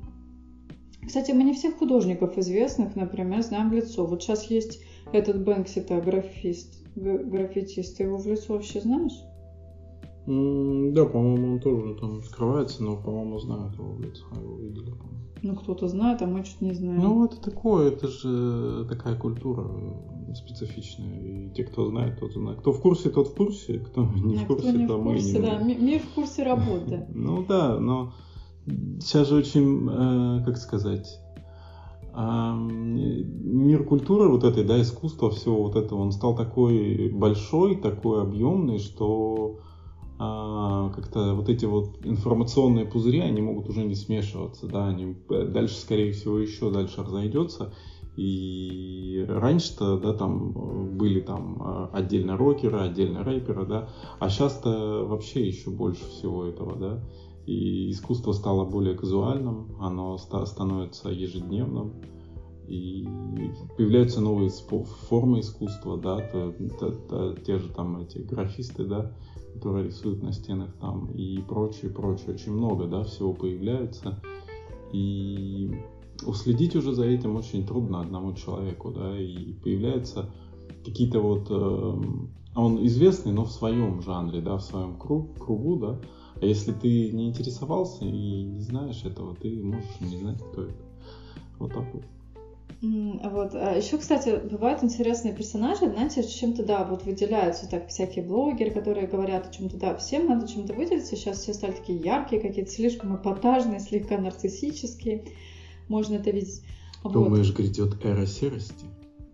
Кстати, мы не всех художников известных, например, знаем в лицо. Вот сейчас есть этот Бэнкси, это графист, граффитист. Ты его в лицо вообще знаешь? Да, по-моему, он тоже там скрывается, но, по-моему, знают его в лицо, его видели, по-моему. Ну, кто-то знает, а мы чуть не знаем. Ну, это такое, это же такая культура специфичная. И те, кто знает, тот знает. Кто в курсе, тот в курсе, кто не в курсе, не то мы не да. Мир в курсе работы. <laughs> Ну да, но сейчас же очень, э, как сказать, мир культуры вот этой, да, искусства, всего вот этого, он стал такой большой, такой объемный, что а, как-то вот эти вот информационные пузыри, они могут уже не смешиваться, да, они дальше, скорее всего, еще дальше разойдется. И раньше-то, да, там были там а, отдельно рокеры, отдельно рэперы, да, а сейчас-то вообще еще больше всего этого, да. И искусство стало более казуальным, оно становится ежедневным, и появляются новые формы искусства, да, то, то, то, те же там эти графисты, да, которые рисуют на стенах там и прочее, прочее. Очень много, да, всего появляется. И уследить уже за этим очень трудно одному человеку, да, и появляются какие-то вот... Э, он известный, но в своем жанре, да, в своем круг, кругу, да. А если ты не интересовался и не знаешь этого, ты можешь не знать, кто это. Вот так вот. Вот. А еще, кстати, бывают интересные персонажи, знаете, чем-то, да, вот выделяются так всякие блогеры, которые говорят о чем-то, да, всем надо чем-то выделиться. Сейчас все стали такие яркие, какие-то слишком эпатажные, слегка нарциссические. Можно это видеть. Думаешь, вот. грядет эра серости?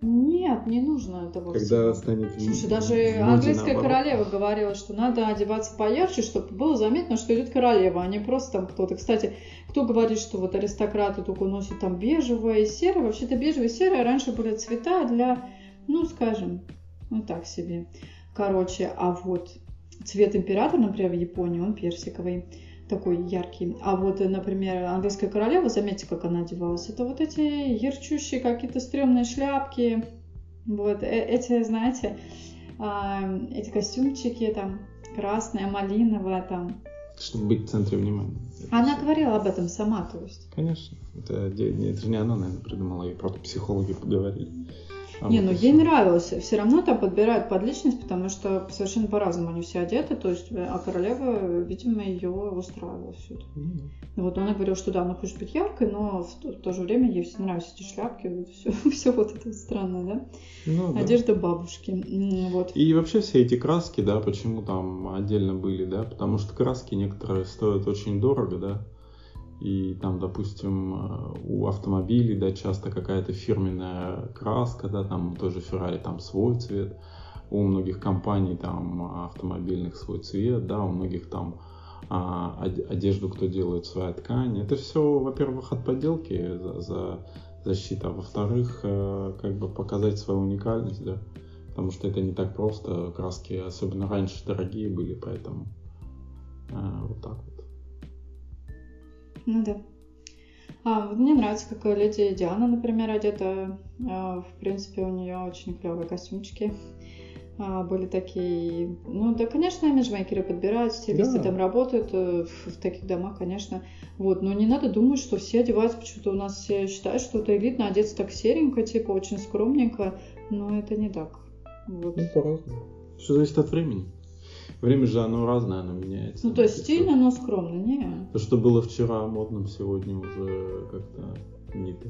Нет, не нужно этого Когда всего. станет Слушай, даже английская наоборот. королева говорила, что надо одеваться поярче, чтобы было заметно, что идет королева, а не просто там кто-то. Кстати, кто говорит, что вот аристократы только носят там бежевое и серое, вообще-то бежевое и серое раньше были цвета для, ну, скажем, ну так себе. Короче, а вот цвет императора, например, в Японии, он персиковый такой яркий. А вот, например, английская королева, заметьте, как она одевалась, это вот эти ярчущие какие-то стрёмные шляпки, вот э, эти, знаете, а, эти костюмчики там, красная, малиновая там. Чтобы быть в центре внимания. Она говорила об этом сама, то есть. Конечно. Это, это же не она, наверное, придумала, и просто психологи поговорили. А не, ну ей нравилось. Все равно там подбирают под личность, потому что совершенно по-разному они все одеты. То есть, а королева, видимо, ее устраивала все это. Mm-hmm. Вот она говорила, что да, она хочет быть яркой, но в то, в то же время ей все нравятся эти шляпки, вот все, <laughs> все вот это странно, да? Ну, Одежда да. бабушки. Вот. И вообще все эти краски, да, почему там отдельно были, да? Потому что краски некоторые стоят очень дорого, да? И там, допустим, э, у автомобилей, да, часто какая-то фирменная краска, да, там тоже Ferrari там свой цвет, у многих компаний там автомобильных свой цвет, да, у многих там а, одежду, кто делает своя ткань. Это все, во-первых, от подделки за, за защита, а во-вторых, э, как бы показать свою уникальность, да, потому что это не так просто, краски, особенно раньше, дорогие были, поэтому э, вот так вот. Ну да. А, вот мне нравится, как леди Диана, например, одета. А, в принципе, у нее очень клевые костюмчики а, были такие. Ну да, конечно, имиджмейкеры подбирают, стилисты да. там работают э, в, в таких домах, конечно. Вот, но не надо думать, что все одеваются, почему-то у нас все считают, что это элитно одеться так серенько, типа очень скромненько, но это не так. Вот. Ну, по-разному. Все зависит от времени. Время же оно разное, оно меняется. Ну, то есть стильно, но скромно, не? То, что было вчера модным, сегодня уже как-то не то.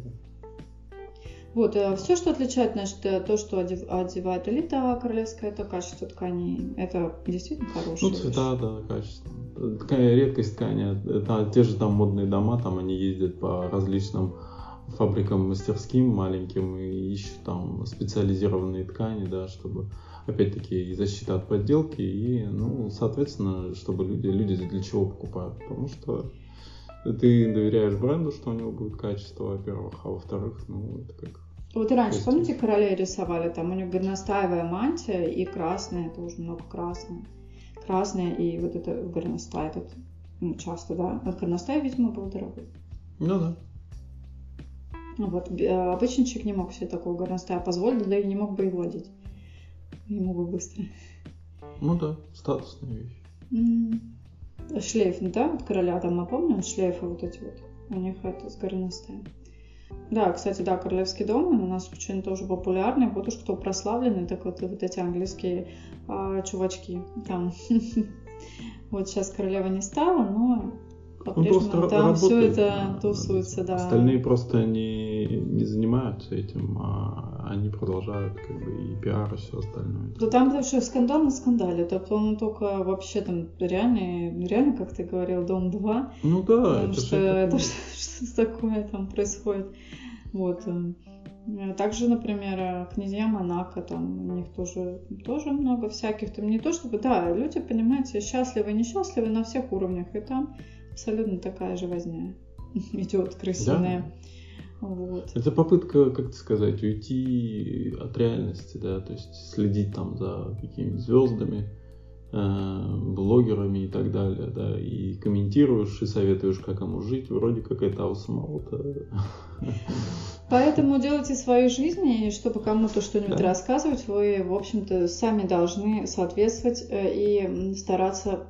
Вот, э, все, что отличает, значит, э, то, что одевает элита королевская, это качество ткани. Это действительно хорошее. Ну, цвета, вещь. да, качество. Такая редкость ткани. Это те же там модные дома, там они ездят по различным фабрикам мастерским маленьким и ищут там специализированные ткани, да, чтобы опять-таки и защита от подделки, и, ну, соответственно, чтобы люди, люди для чего покупают, потому что ты доверяешь бренду, что у него будет качество, во-первых, а во-вторых, ну, это как... Вот и раньше, помните, королей рисовали, там у них горностаевая мантия и красная, тоже много красная. Красная и вот это горностай этот, ну, часто, да. А горностай, видимо, был дорогой. Ну да. Вот, обычный человек не мог себе такого горностая позволить, да и не мог бы его одеть ему бы быстро. Ну да, статусная вещь. Mm. Шлейф, ну да, вот короля там, мы помним, шлейфы вот эти вот. У них это с горностаем. Да, кстати, да, королевский дом у нас очень тоже популярный. Вот уж кто прославленный, так вот, вот эти английские а, чувачки там. <laughs> вот сейчас королева не стала, но по-прежнему ну, там все это тусуется, да. Остальные просто не, не занимаются этим, а они продолжают как бы и пиар, и все остальное. Да там что скандал на скандале. Тобто он только вообще там реально, реально, как ты говорил, Дом 2. Ну да, потому это <laughs> что это что такое там происходит. Вот. Э, также, например, князья Монако, там у них тоже, тоже много всяких. Там не то чтобы, да, люди, понимаете, счастливы несчастливы на всех уровнях. И там абсолютно такая же возня <laughs> идет крысиная. Да. Вот. Это попытка, как сказать, уйти от реальности, да, то есть следить там за какими-то звездами, э, блогерами и так далее, да, и комментируешь и советуешь, как ему жить, вроде как это у самого-то. <laughs> Поэтому делайте свои жизни, и чтобы кому-то что-нибудь да. рассказывать, вы, в общем-то, сами должны соответствовать э, и стараться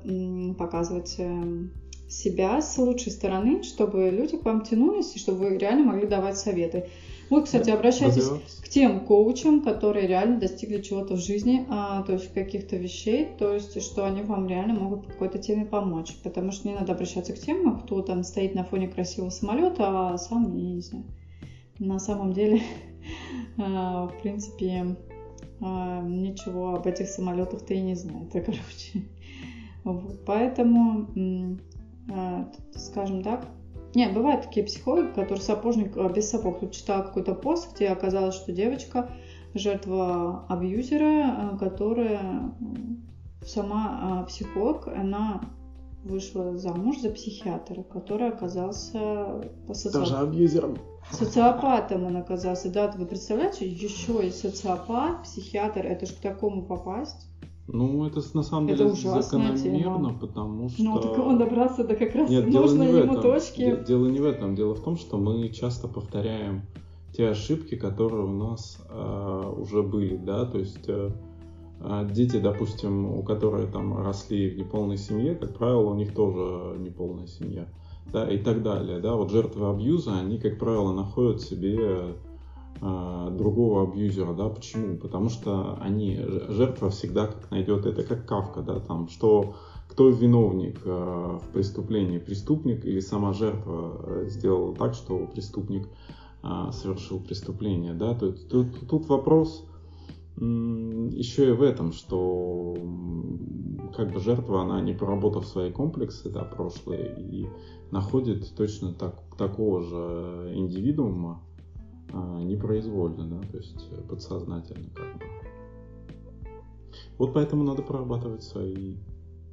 показывать эм, себя с лучшей стороны, чтобы люди к вам тянулись, и чтобы вы реально могли давать советы. Вы, кстати, обращайтесь к тем коучам, которые реально достигли чего-то в жизни, а, то есть каких-то вещей, то есть что они вам реально могут по какой-то теме помочь. Потому что не надо обращаться к тем, кто там стоит на фоне красивого самолета, а сам, я не знаю, на самом деле, <laughs> в принципе, ничего об этих самолетах-то и не знает, <laughs> короче. Вот, поэтому, скажем так, не, бывают такие психологи, которые сапожник без сапог. Тут читала какой-то пост, где оказалось, что девочка жертва абьюзера, которая сама психолог, она вышла замуж за психиатра, который оказался социоп... тоже абьюзером. Социопатом он оказался. Да, вы представляете, еще и социопат, психиатр, это же к такому попасть. Ну, это на самом деле это закономерно, тема. потому что... Ну, так он добрался до как раз Нет, нужной ему этом. точки. Дело не в этом. Дело в том, что мы часто повторяем те ошибки, которые у нас э, уже были, да, то есть э, а дети, допустим, у которых там росли в неполной семье, как правило, у них тоже неполная семья, да, и так далее, да, вот жертвы абьюза, они, как правило, находят себе э, другого абьюзера, да, почему? Потому что они, жертва всегда как найдет, это как Кавка, да, там, что кто виновник э, в преступлении, преступник или сама жертва э, сделала так, что преступник э, совершил преступление, да, то тут, тут вопрос еще и в этом, что как бы жертва, она не проработав свои комплексы, да, прошлые, и находит точно так, такого же индивидуума а, непроизвольно, да, то есть подсознательно как бы. Вот поэтому надо прорабатывать свои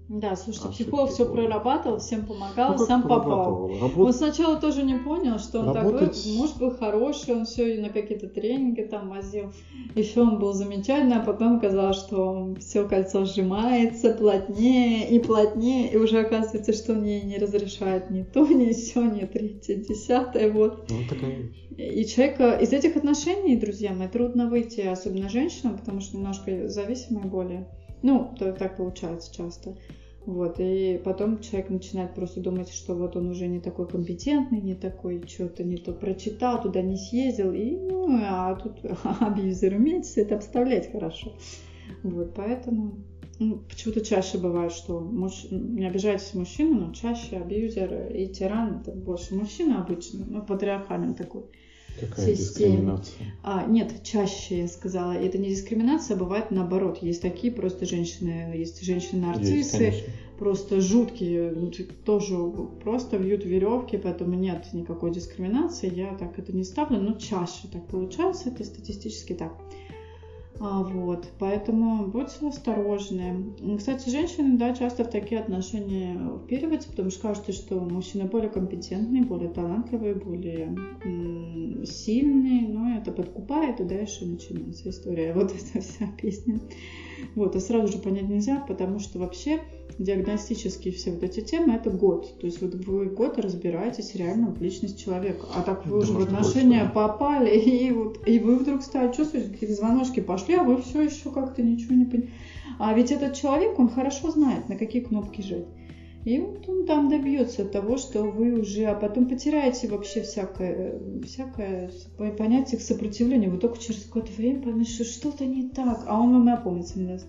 да, слушайте, Ошибки психолог все прорабатывал, всем помогал, ну, сам попал. Работ... Он сначала тоже не понял, что он Работать... такой, муж был хороший, он все на какие-то тренинги там возил. Еще он был замечательный, а потом казалось, что все кольцо сжимается плотнее и плотнее, и уже оказывается, что он ей не разрешает ни то, ни все, ни третье, десятое, вот. Ну, такая. И человека из этих отношений, друзья мои, трудно выйти, особенно женщинам, потому что немножко зависимые более. Ну, то, так получается часто. Вот, и потом человек начинает просто думать, что вот он уже не такой компетентный, не такой, что-то не то прочитал, туда не съездил, и, ну, а тут <laughs> абьюзер умеет все это обставлять хорошо. Вот, поэтому ну, почему-то чаще бывает, что муж... не обижайтесь мужчину, но чаще абьюзер и тиран это больше мужчина обычно, ну, патриархальный такой. Какая системе. А, нет, чаще я сказала. Это не дискриминация, бывает наоборот. Есть такие просто женщины, есть женщины-нарциссы, просто жуткие, ну, тоже просто вьют веревки, поэтому нет никакой дискриминации. Я так это не ставлю, но чаще так получается, это статистически так. А, вот, поэтому будьте осторожны. Кстати, женщины, да, часто в такие отношения впириваются, потому что кажется, что мужчины более компетентные, более талантливые, более м- сильные, но это подкупает, и дальше начинается история. Вот эта вся песня. Вот, а сразу же понять нельзя, потому что вообще диагностические все вот эти темы это год. То есть вот вы год разбираетесь реально в личность человека. А так вы уже в отношения больше, попали, <laughs> и, вот, и вы вдруг стали чувствовать, какие-то звоночки пошли, а вы все еще как-то ничего не понимаете. А ведь этот человек, он хорошо знает, на какие кнопки жать. И вот он там добьется того, что вы уже, а потом потеряете вообще всякое, всякое понятие к сопротивлению. Вы только через какое-то время поймете, что что-то не так, а он вам и опомниться не даст.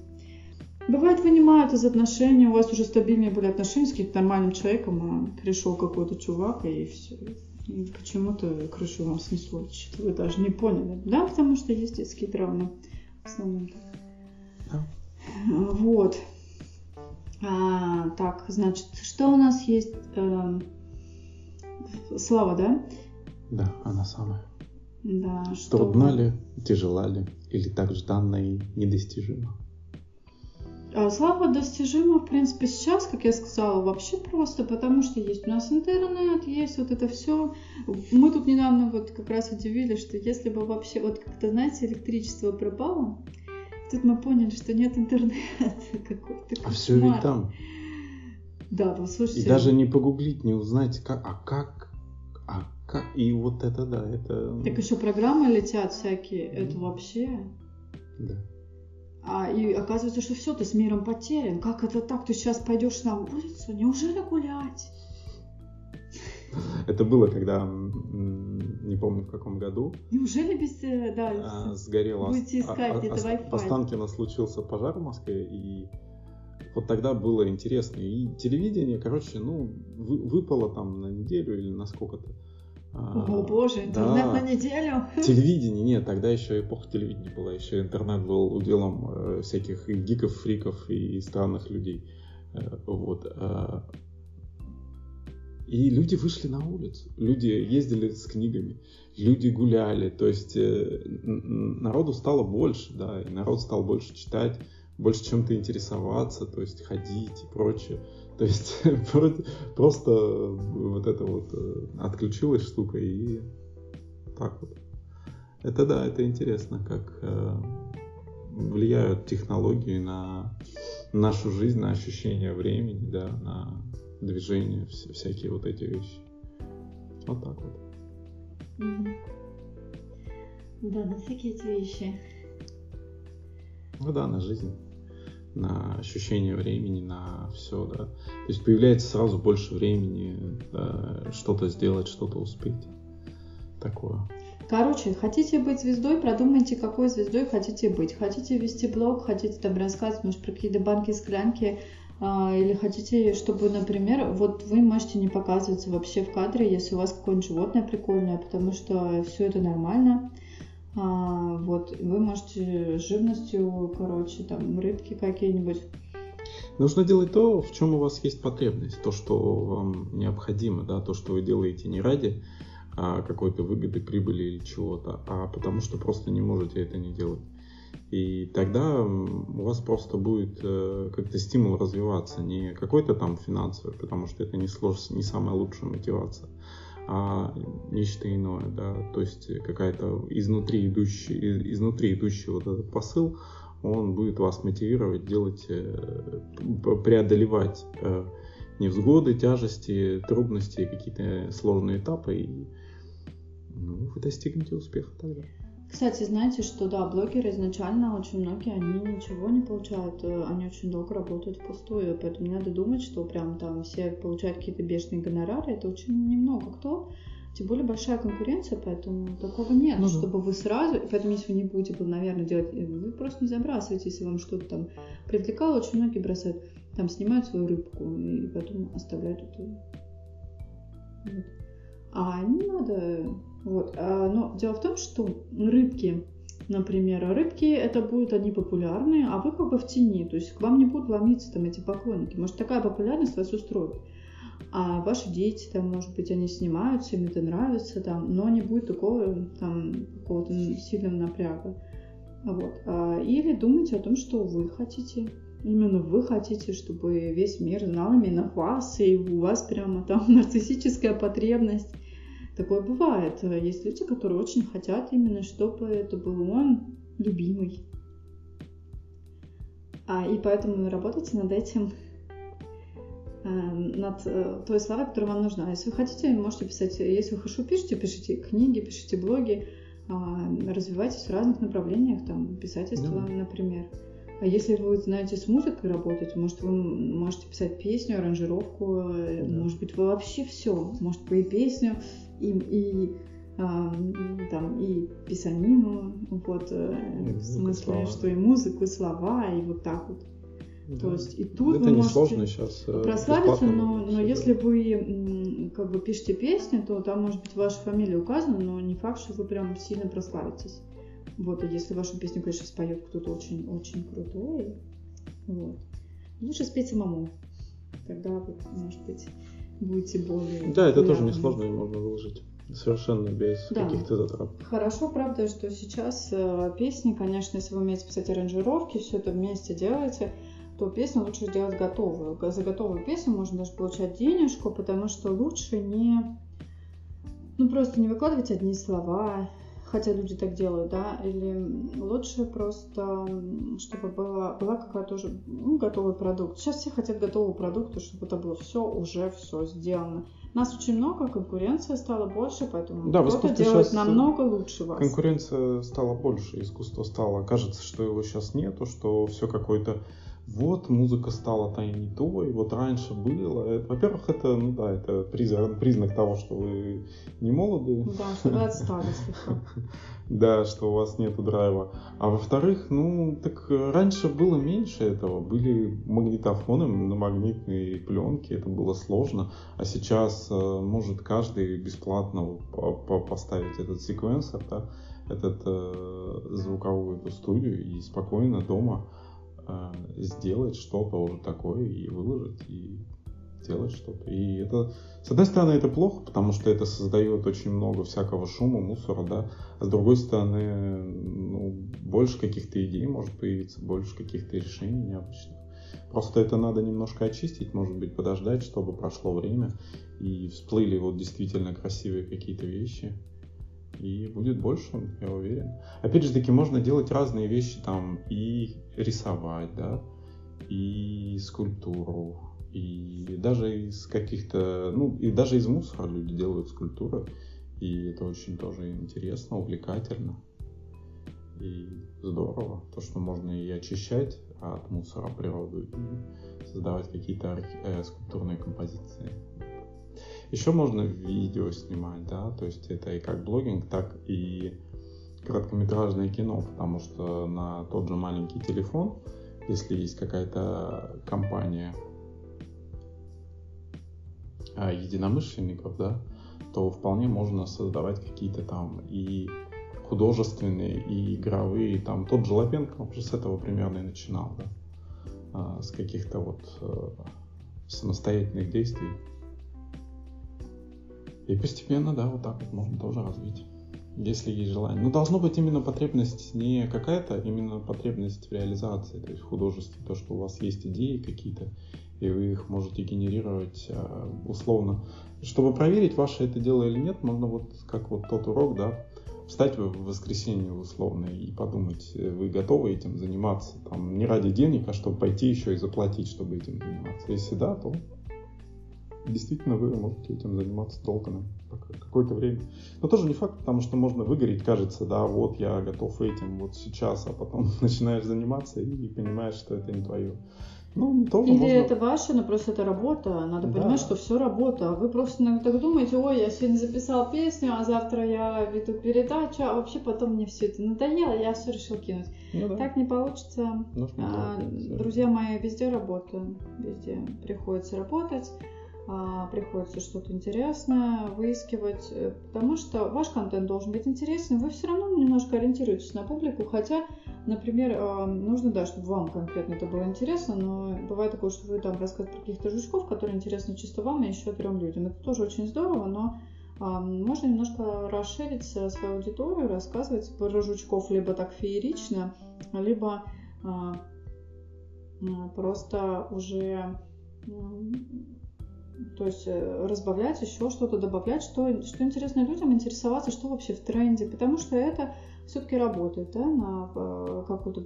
Бывает, вынимают из отношений, у вас уже стабильные были отношения с каким-то нормальным человеком, а пришел какой-то чувак, и все. И почему-то крышу вам снесло. Что-то вы даже не поняли. Да, потому что есть детские травмы. В основном. Да. Вот. А, так, значит, что у нас есть? Э, слава, да? Да, она самая. Да, что... Трудна ли, тяжела ли, или так жданна и недостижима? А слава достижима, в принципе, сейчас, как я сказала, вообще просто, потому что есть у нас интернет, есть вот это все. Мы тут недавно вот как раз удивились, что если бы вообще, вот как-то, знаете, электричество пропало, тут мы поняли, что нет интернета <laughs> какой-то. А все ведь там. Да, послушайте. И даже не погуглить, не узнать, как, а как, а как, и вот это, да, это... Так еще программы летят всякие, это вообще... Да. А, и оказывается, что все, ты с миром потерян. Как это так? Ты сейчас пойдешь на улицу? Неужели гулять? Это было, когда, не помню в каком году. Неужели без, э, да, а, сгорело. Будете искать а, где-то Wi-Fi. В Останкино случился пожар в Москве, и вот тогда было интересно. И телевидение, короче, ну, выпало там на неделю или на сколько-то. О боже, интернет да. на неделю. Телевидение, нет, тогда еще эпоха телевидения была, еще интернет был уделом э, всяких гиков, фриков и странных людей. Э, вот. Э, и люди вышли на улицу, люди ездили с книгами, люди гуляли, то есть э, народу стало больше, да, и народ стал больше читать, больше чем-то интересоваться, то есть ходить и прочее. То есть <laughs> просто вот это вот э, отключилась штука и так вот. Это да, это интересно, как э, влияют технологии на нашу жизнь, на ощущение времени, да, на движение, вся, всякие вот эти вещи. Вот так вот. Да, на всякие эти вещи. Ну да, на жизнь, на ощущение времени, на все, да. То есть появляется сразу больше времени да, что-то сделать, что-то успеть. Такое. Короче, хотите быть звездой, продумайте, какой звездой хотите быть. Хотите вести блог, хотите там рассказывать, может, про какие-то банки, склянки, или хотите, чтобы, например, вот вы можете не показываться вообще в кадре, если у вас какое-нибудь животное прикольное, потому что все это нормально. А, вот, вы можете живностью, короче, там, рыбки какие-нибудь. Нужно делать то, в чем у вас есть потребность, то, что вам необходимо, да, то, что вы делаете не ради а, какой-то выгоды, прибыли или чего-то, а потому что просто не можете это не делать. И тогда у вас просто будет э, как-то стимул развиваться, не какой-то там финансовый, потому что это не, слож, не самая лучшая мотивация, а нечто иное, да, то есть какая-то изнутри идущий, изнутри идущий вот этот посыл, он будет вас мотивировать делать, э, преодолевать э, невзгоды, тяжести, трудности, какие-то сложные этапы, и ну, вы достигнете успеха тогда. Кстати, знаете, что да, блогеры изначально очень многие, они ничего не получают, э, они очень долго работают впустую, поэтому не надо думать, что прям там все получают какие-то бешеные гонорары, это очень немного кто, тем более большая конкуренция, поэтому такого нет, ну, чтобы вы сразу, поэтому если вы не будете, наверное, делать, э, вы просто не забрасываете, если вам что-то там привлекало, очень многие бросают, там снимают свою рыбку и потом оставляют эту. Вот. А не надо вот. А, но дело в том, что рыбки, например, рыбки это будут они популярные, а вы как бы в тени, то есть к вам не будут ломиться там эти поклонники. Может такая популярность вас устроит. А ваши дети, там, может быть, они снимаются, им это нравится, там, но не будет такого там какого-то сильного напряга. Вот. А, или думайте о том, что вы хотите. Именно вы хотите, чтобы весь мир знал именно вас, и у вас прямо там <laughs> нарциссическая потребность Такое бывает. Есть люди, которые очень хотят именно, чтобы это был он любимый. А, и поэтому работайте над этим, э, над э, той славой, которая вам нужна. Если вы хотите, можете писать, если вы хорошо пишете, пишите книги, пишите блоги, э, развивайтесь в разных направлениях, там, писательство, mm например. А если вы знаете с музыкой работать, может, вы можете писать песню, аранжировку, да. может быть, вы вообще все, может, вы и песню, и, и а, там и писанину, вот, э, и в смысле, слова. что и музыку, и слова, и вот так вот. Да. То есть и тут Это вы можете сложно сейчас э, прославиться, но, но если вы как бы пишете песни, то там может быть ваша фамилия указана, но не факт, что вы прям сильно прославитесь. Вот, и если вашу песню, конечно, споет кто-то очень-очень крутой, вот, лучше спеть самому. Тогда вы, может быть, будете более... Да, это тоже несложно и можно выложить. Совершенно без да. каких-то затрат. Хорошо, правда, что сейчас э, песни, конечно, если вы умеете писать аранжировки, все это вместе делаете, то песню лучше делать готовую. За готовую песню можно даже получать денежку, потому что лучше не... Ну, просто не выкладывать одни слова, хотя люди так делают, да, или лучше просто, чтобы была, была какая-то уже ну, готовый продукт. Сейчас все хотят готового продукта, чтобы это было все уже все сделано. Нас очень много, конкуренция стала больше, поэтому да, кто-то делает намного лучше вас. Конкуренция стала больше, искусство стало. Кажется, что его сейчас нету, что все какое-то вот музыка стала то и не той, вот раньше было. во-первых, это, ну да, это признак, признак того, что вы не молоды. Да, что вы отстали слегка. <laughs> Да, что у вас нету драйва. А во-вторых, ну, так раньше было меньше этого. Были магнитофоны на магнитные пленки, это было сложно. А сейчас э, может каждый бесплатно поставить этот секвенсор, да, этот э, звуковую эту студию и спокойно дома э, сделать что-то уже такое и выложить, и делать что-то. И это, с одной стороны, это плохо, потому что это создает очень много всякого шума, мусора, да, а с другой стороны, ну, больше каких-то идей может появиться, больше каких-то решений необычных. Просто это надо немножко очистить, может быть, подождать, чтобы прошло время и всплыли вот действительно красивые какие-то вещи и будет больше, я уверен. Опять же таки, можно делать разные вещи там и рисовать, да, и скульптуру, и даже из каких-то, ну, и даже из мусора люди делают скульптуры, и это очень тоже интересно, увлекательно и здорово, то, что можно и очищать от мусора природу и создавать какие-то э, скульптурные композиции. Еще можно видео снимать, да, то есть это и как блогинг, так и короткометражное кино, потому что на тот же маленький телефон, если есть какая-то компания а, единомышленников, да, то вполне можно создавать какие-то там и художественные, и игровые, и там тот же Лапенко, он же с этого примерно и начинал, да, а, с каких-то вот э, самостоятельных действий. И постепенно, да, вот так вот можно тоже развить, если есть желание. Но должно быть именно потребность не какая-то, именно потребность в реализации, то есть в художестве, то, что у вас есть идеи какие-то, и вы их можете генерировать а, условно. Чтобы проверить, ваше это дело или нет, можно вот как вот тот урок, да, встать в воскресенье условно и подумать, э, вы готовы этим заниматься, там, не ради денег, а чтобы пойти еще и заплатить, чтобы этим заниматься. Если да, то действительно вы можете этим заниматься долго, какое-то время. Но тоже не факт, потому что можно выгореть, кажется, да, вот я готов этим вот сейчас, а потом <laughs> начинаешь заниматься и понимаешь, что это не твое. Ну, тоже Или можно... это ваше, но просто это работа. Надо да. понимать, что все работа. Вы просто иногда так думаете, ой, я сегодня записал песню, а завтра я веду передачу, а вообще потом мне все это надоело, я все решил кинуть. Ну, да. Так не получится. А, друзья мои, везде работа. Везде приходится работать. А, приходится что-то интересное выискивать, э, потому что ваш контент должен быть интересен, вы все равно немножко ориентируетесь на публику, хотя, например, а, нужно, да, чтобы вам конкретно это было интересно, но бывает такое, что вы там рассказываете про каких-то жучков, которые интересны чисто вам и еще трем людям. Это тоже очень здорово, но а, можно немножко расширить свою аудиторию, рассказывать про жучков либо так феерично, либо просто уже то есть э, разбавлять еще что-то, добавлять, что, что интересно людям, интересоваться, что вообще в тренде, потому что это все-таки работает да, на э, какую-то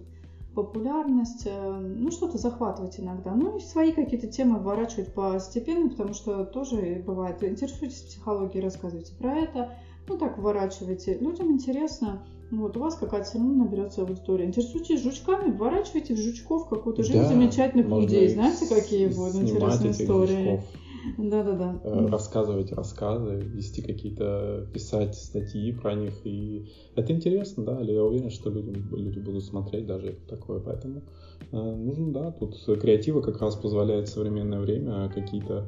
популярность, э, ну что-то захватывать иногда. Ну и свои какие-то темы вворачивать постепенно, потому что тоже бывает, интересуйтесь психологией, рассказывайте про это, ну так вворачивайте. Людям интересно, вот, у вас какая-то все равно наберется аудитория. Интересуйтесь жучками, вворачивайте в жучков какую-то жизнь да, замечательных людей. Знаете, какие будут интересные истории? Жучков. Да-да-да. Э, рассказывать рассказы, вести какие-то, писать статьи про них. И это интересно, да, я уверен, что люди, люди будут смотреть даже такое. Поэтому э, нужно, да, тут креатива как раз позволяет в современное время какие-то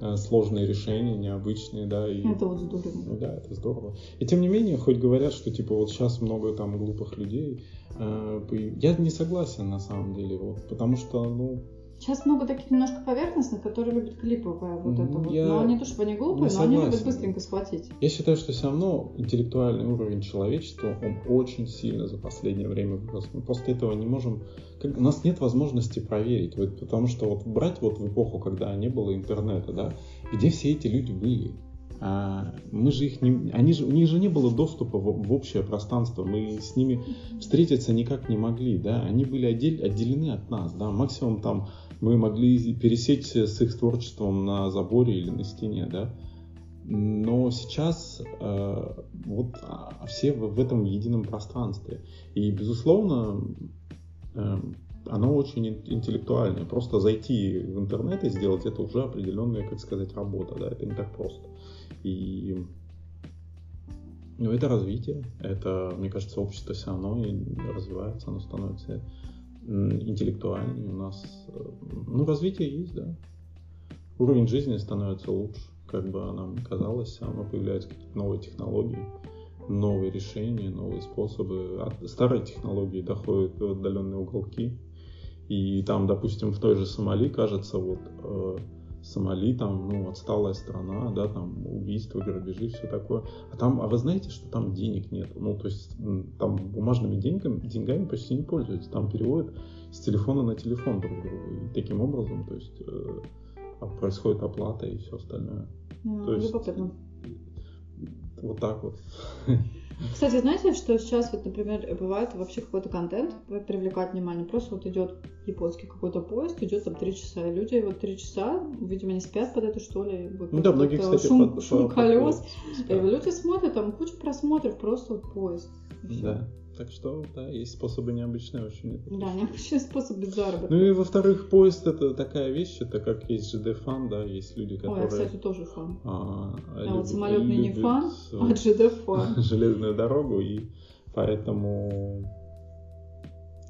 э, сложные решения, необычные, да. И, это вот здорово. Да, это здорово. И тем не менее, хоть говорят, что типа вот сейчас много там глупых людей, я не согласен на самом деле, вот, потому что, ну, Сейчас много таких немножко поверхностных, которые любят клиповое вот это вот. Но не то, чтобы они глупые, но они любят быстренько схватить. Я считаю, что все равно интеллектуальный уровень человечества, он очень сильно за последнее время вырос. Мы после этого не можем... Как, у нас нет возможности проверить. Вот, потому что вот брать вот в эпоху, когда не было интернета, да, где все эти люди были? А мы же их не, они же, у них же не было доступа в, в общее пространство, мы с ними встретиться никак не могли, да, они были отдель, отделены от нас, да, максимум там мы могли пересечься с их творчеством на заборе или на стене, да. Но сейчас э, вот а, все в, в этом едином пространстве. И, безусловно, э, оно очень интеллектуальное. Просто зайти в интернет и сделать это уже определенная, как сказать, работа, да, это не так просто. И ну, это развитие, это, мне кажется, общество все равно развивается, оно становится интеллектуальнее. У нас, э, ну, развитие есть, да. Уровень жизни становится лучше, как бы нам казалось, все равно появляются какие-то новые технологии новые решения, новые способы. От старой технологии доходят в отдаленные уголки. И там, допустим, в той же Сомали, кажется, вот э, Сомали там, ну, отсталая страна, да, там убийства, грабежи, все такое. А там, а вы знаете, что там денег нет? Ну, то есть там бумажными деньгами, деньгами почти не пользуются. Там переводят с телефона на телефон друг другу. И таким образом, то есть э, происходит оплата и все остальное. Ну, то есть, любопытно вот так вот. <laughs> Кстати, знаете, что сейчас, вот, например, бывает вообще какой-то контент привлекать внимание, просто вот идет японский какой-то поезд, идет там три часа, и люди вот три часа, видимо, не спят под это, что ли, вот, ну, да, многие, кстати, шум, под, шум под, колес, под, и люди смотрят, там куча просмотров, просто вот поезд. Да. Так что, да, есть способы необычные очень. Да, необычные способы заработка. Ну и во-вторых, поезд это такая вещь, это как есть ЖД фан, да, есть люди, которые... Ой, я, кстати, тоже фан. А, а люб... вот самолетный не фан, а ЖД фан. Железную дорогу, и поэтому,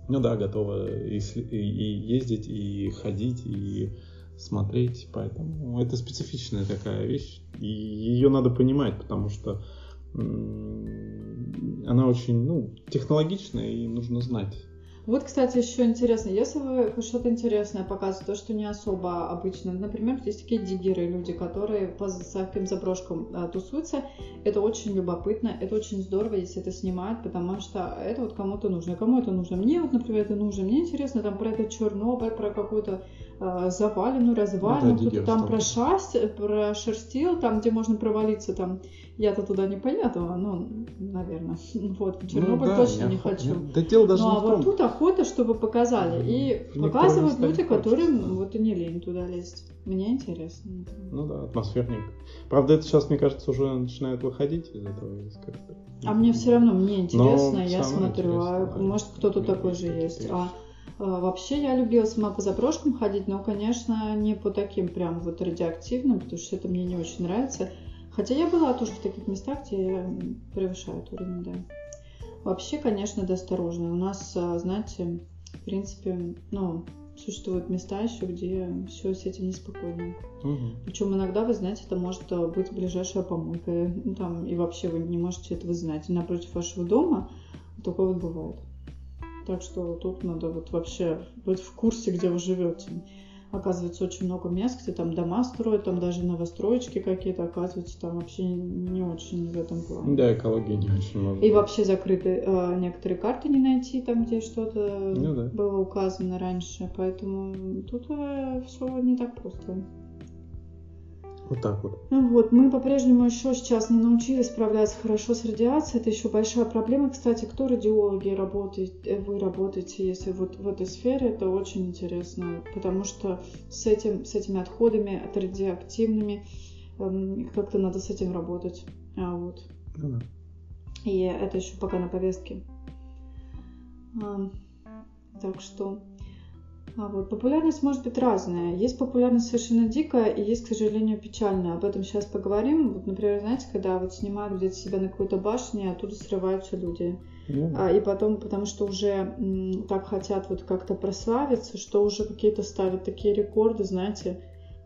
ну да, готовы и, и, и ездить, и ходить, и смотреть, поэтому это специфичная такая вещь, и ее надо понимать, потому что она очень ну, технологичная и нужно знать. Вот, кстати, еще интересно, если вы что-то интересное показываете, то, что не особо обычно, например, есть такие диггеры, люди, которые по всяким заброшкам а, тусуются, это очень любопытно, это очень здорово, если это снимают, потому что это вот кому-то нужно. Кому это нужно? Мне вот, например, это нужно. Мне интересно там про этот Чернобыль, про какую-то э, завалину, развалину, ну, да, кто-то там прошасть, прошерстил, там, где можно провалиться, там, я-то туда не поеду, ну, наверное, <laughs> вот, в Чернобыль ну, да, точно не хочу. Да дело даже ну, не а вот тут охота, чтобы показали, и Никто показывают люди, которым вот и не лень туда лезть. Мне интересно. Ну да, атмосферник. Правда, это сейчас, мне кажется, уже начинает выходить из этого. А мне все равно, мне интересно, Но я смотрю, а да, может кто-то такой же есть. А, вообще я любила сама по заброшкам ходить, но, конечно, не по таким прям вот радиоактивным, потому что это мне не очень нравится. Хотя я была тоже в таких местах, где превышают уровень, да. Вообще, конечно, да, осторожно. У нас, а, знаете, в принципе, ну, существуют места еще, где все с этим неспокойно. Угу. Причем иногда, вы знаете, это может быть ближайшая помойка. Ну, там, и вообще вы не можете этого знать. И напротив вашего дома такое вот бывает. Так что тут надо вот вообще быть в курсе, где вы живете. Оказывается, очень много мест, где там дома строят, там даже новостроечки какие-то, оказывается, там вообще не очень в этом плане. Да, экология не очень может И вообще закрыты э, некоторые карты не найти, там, где что-то ну, да. было указано раньше. Поэтому тут э, все не так просто. Вот так вот. Ну вот, мы по-прежнему еще сейчас не научились справляться хорошо с радиацией. Это еще большая проблема. Кстати, кто радиологи работает, э, вы работаете, если вот в этой сфере, это очень интересно, потому что с, этим, с этими отходами, от радиоактивными, эм, как-то надо с этим работать. А, вот. Ну, да. И это еще пока на повестке. Так что а вот популярность может быть разная. Есть популярность совершенно дикая и есть, к сожалению, печальная. Об этом сейчас поговорим. Вот, например, знаете, когда вот снимают где-то себя на какой-то башне, оттуда срываются люди. Mm. А, и потом, потому что уже м, так хотят вот как-то прославиться, что уже какие-то ставят такие рекорды, знаете,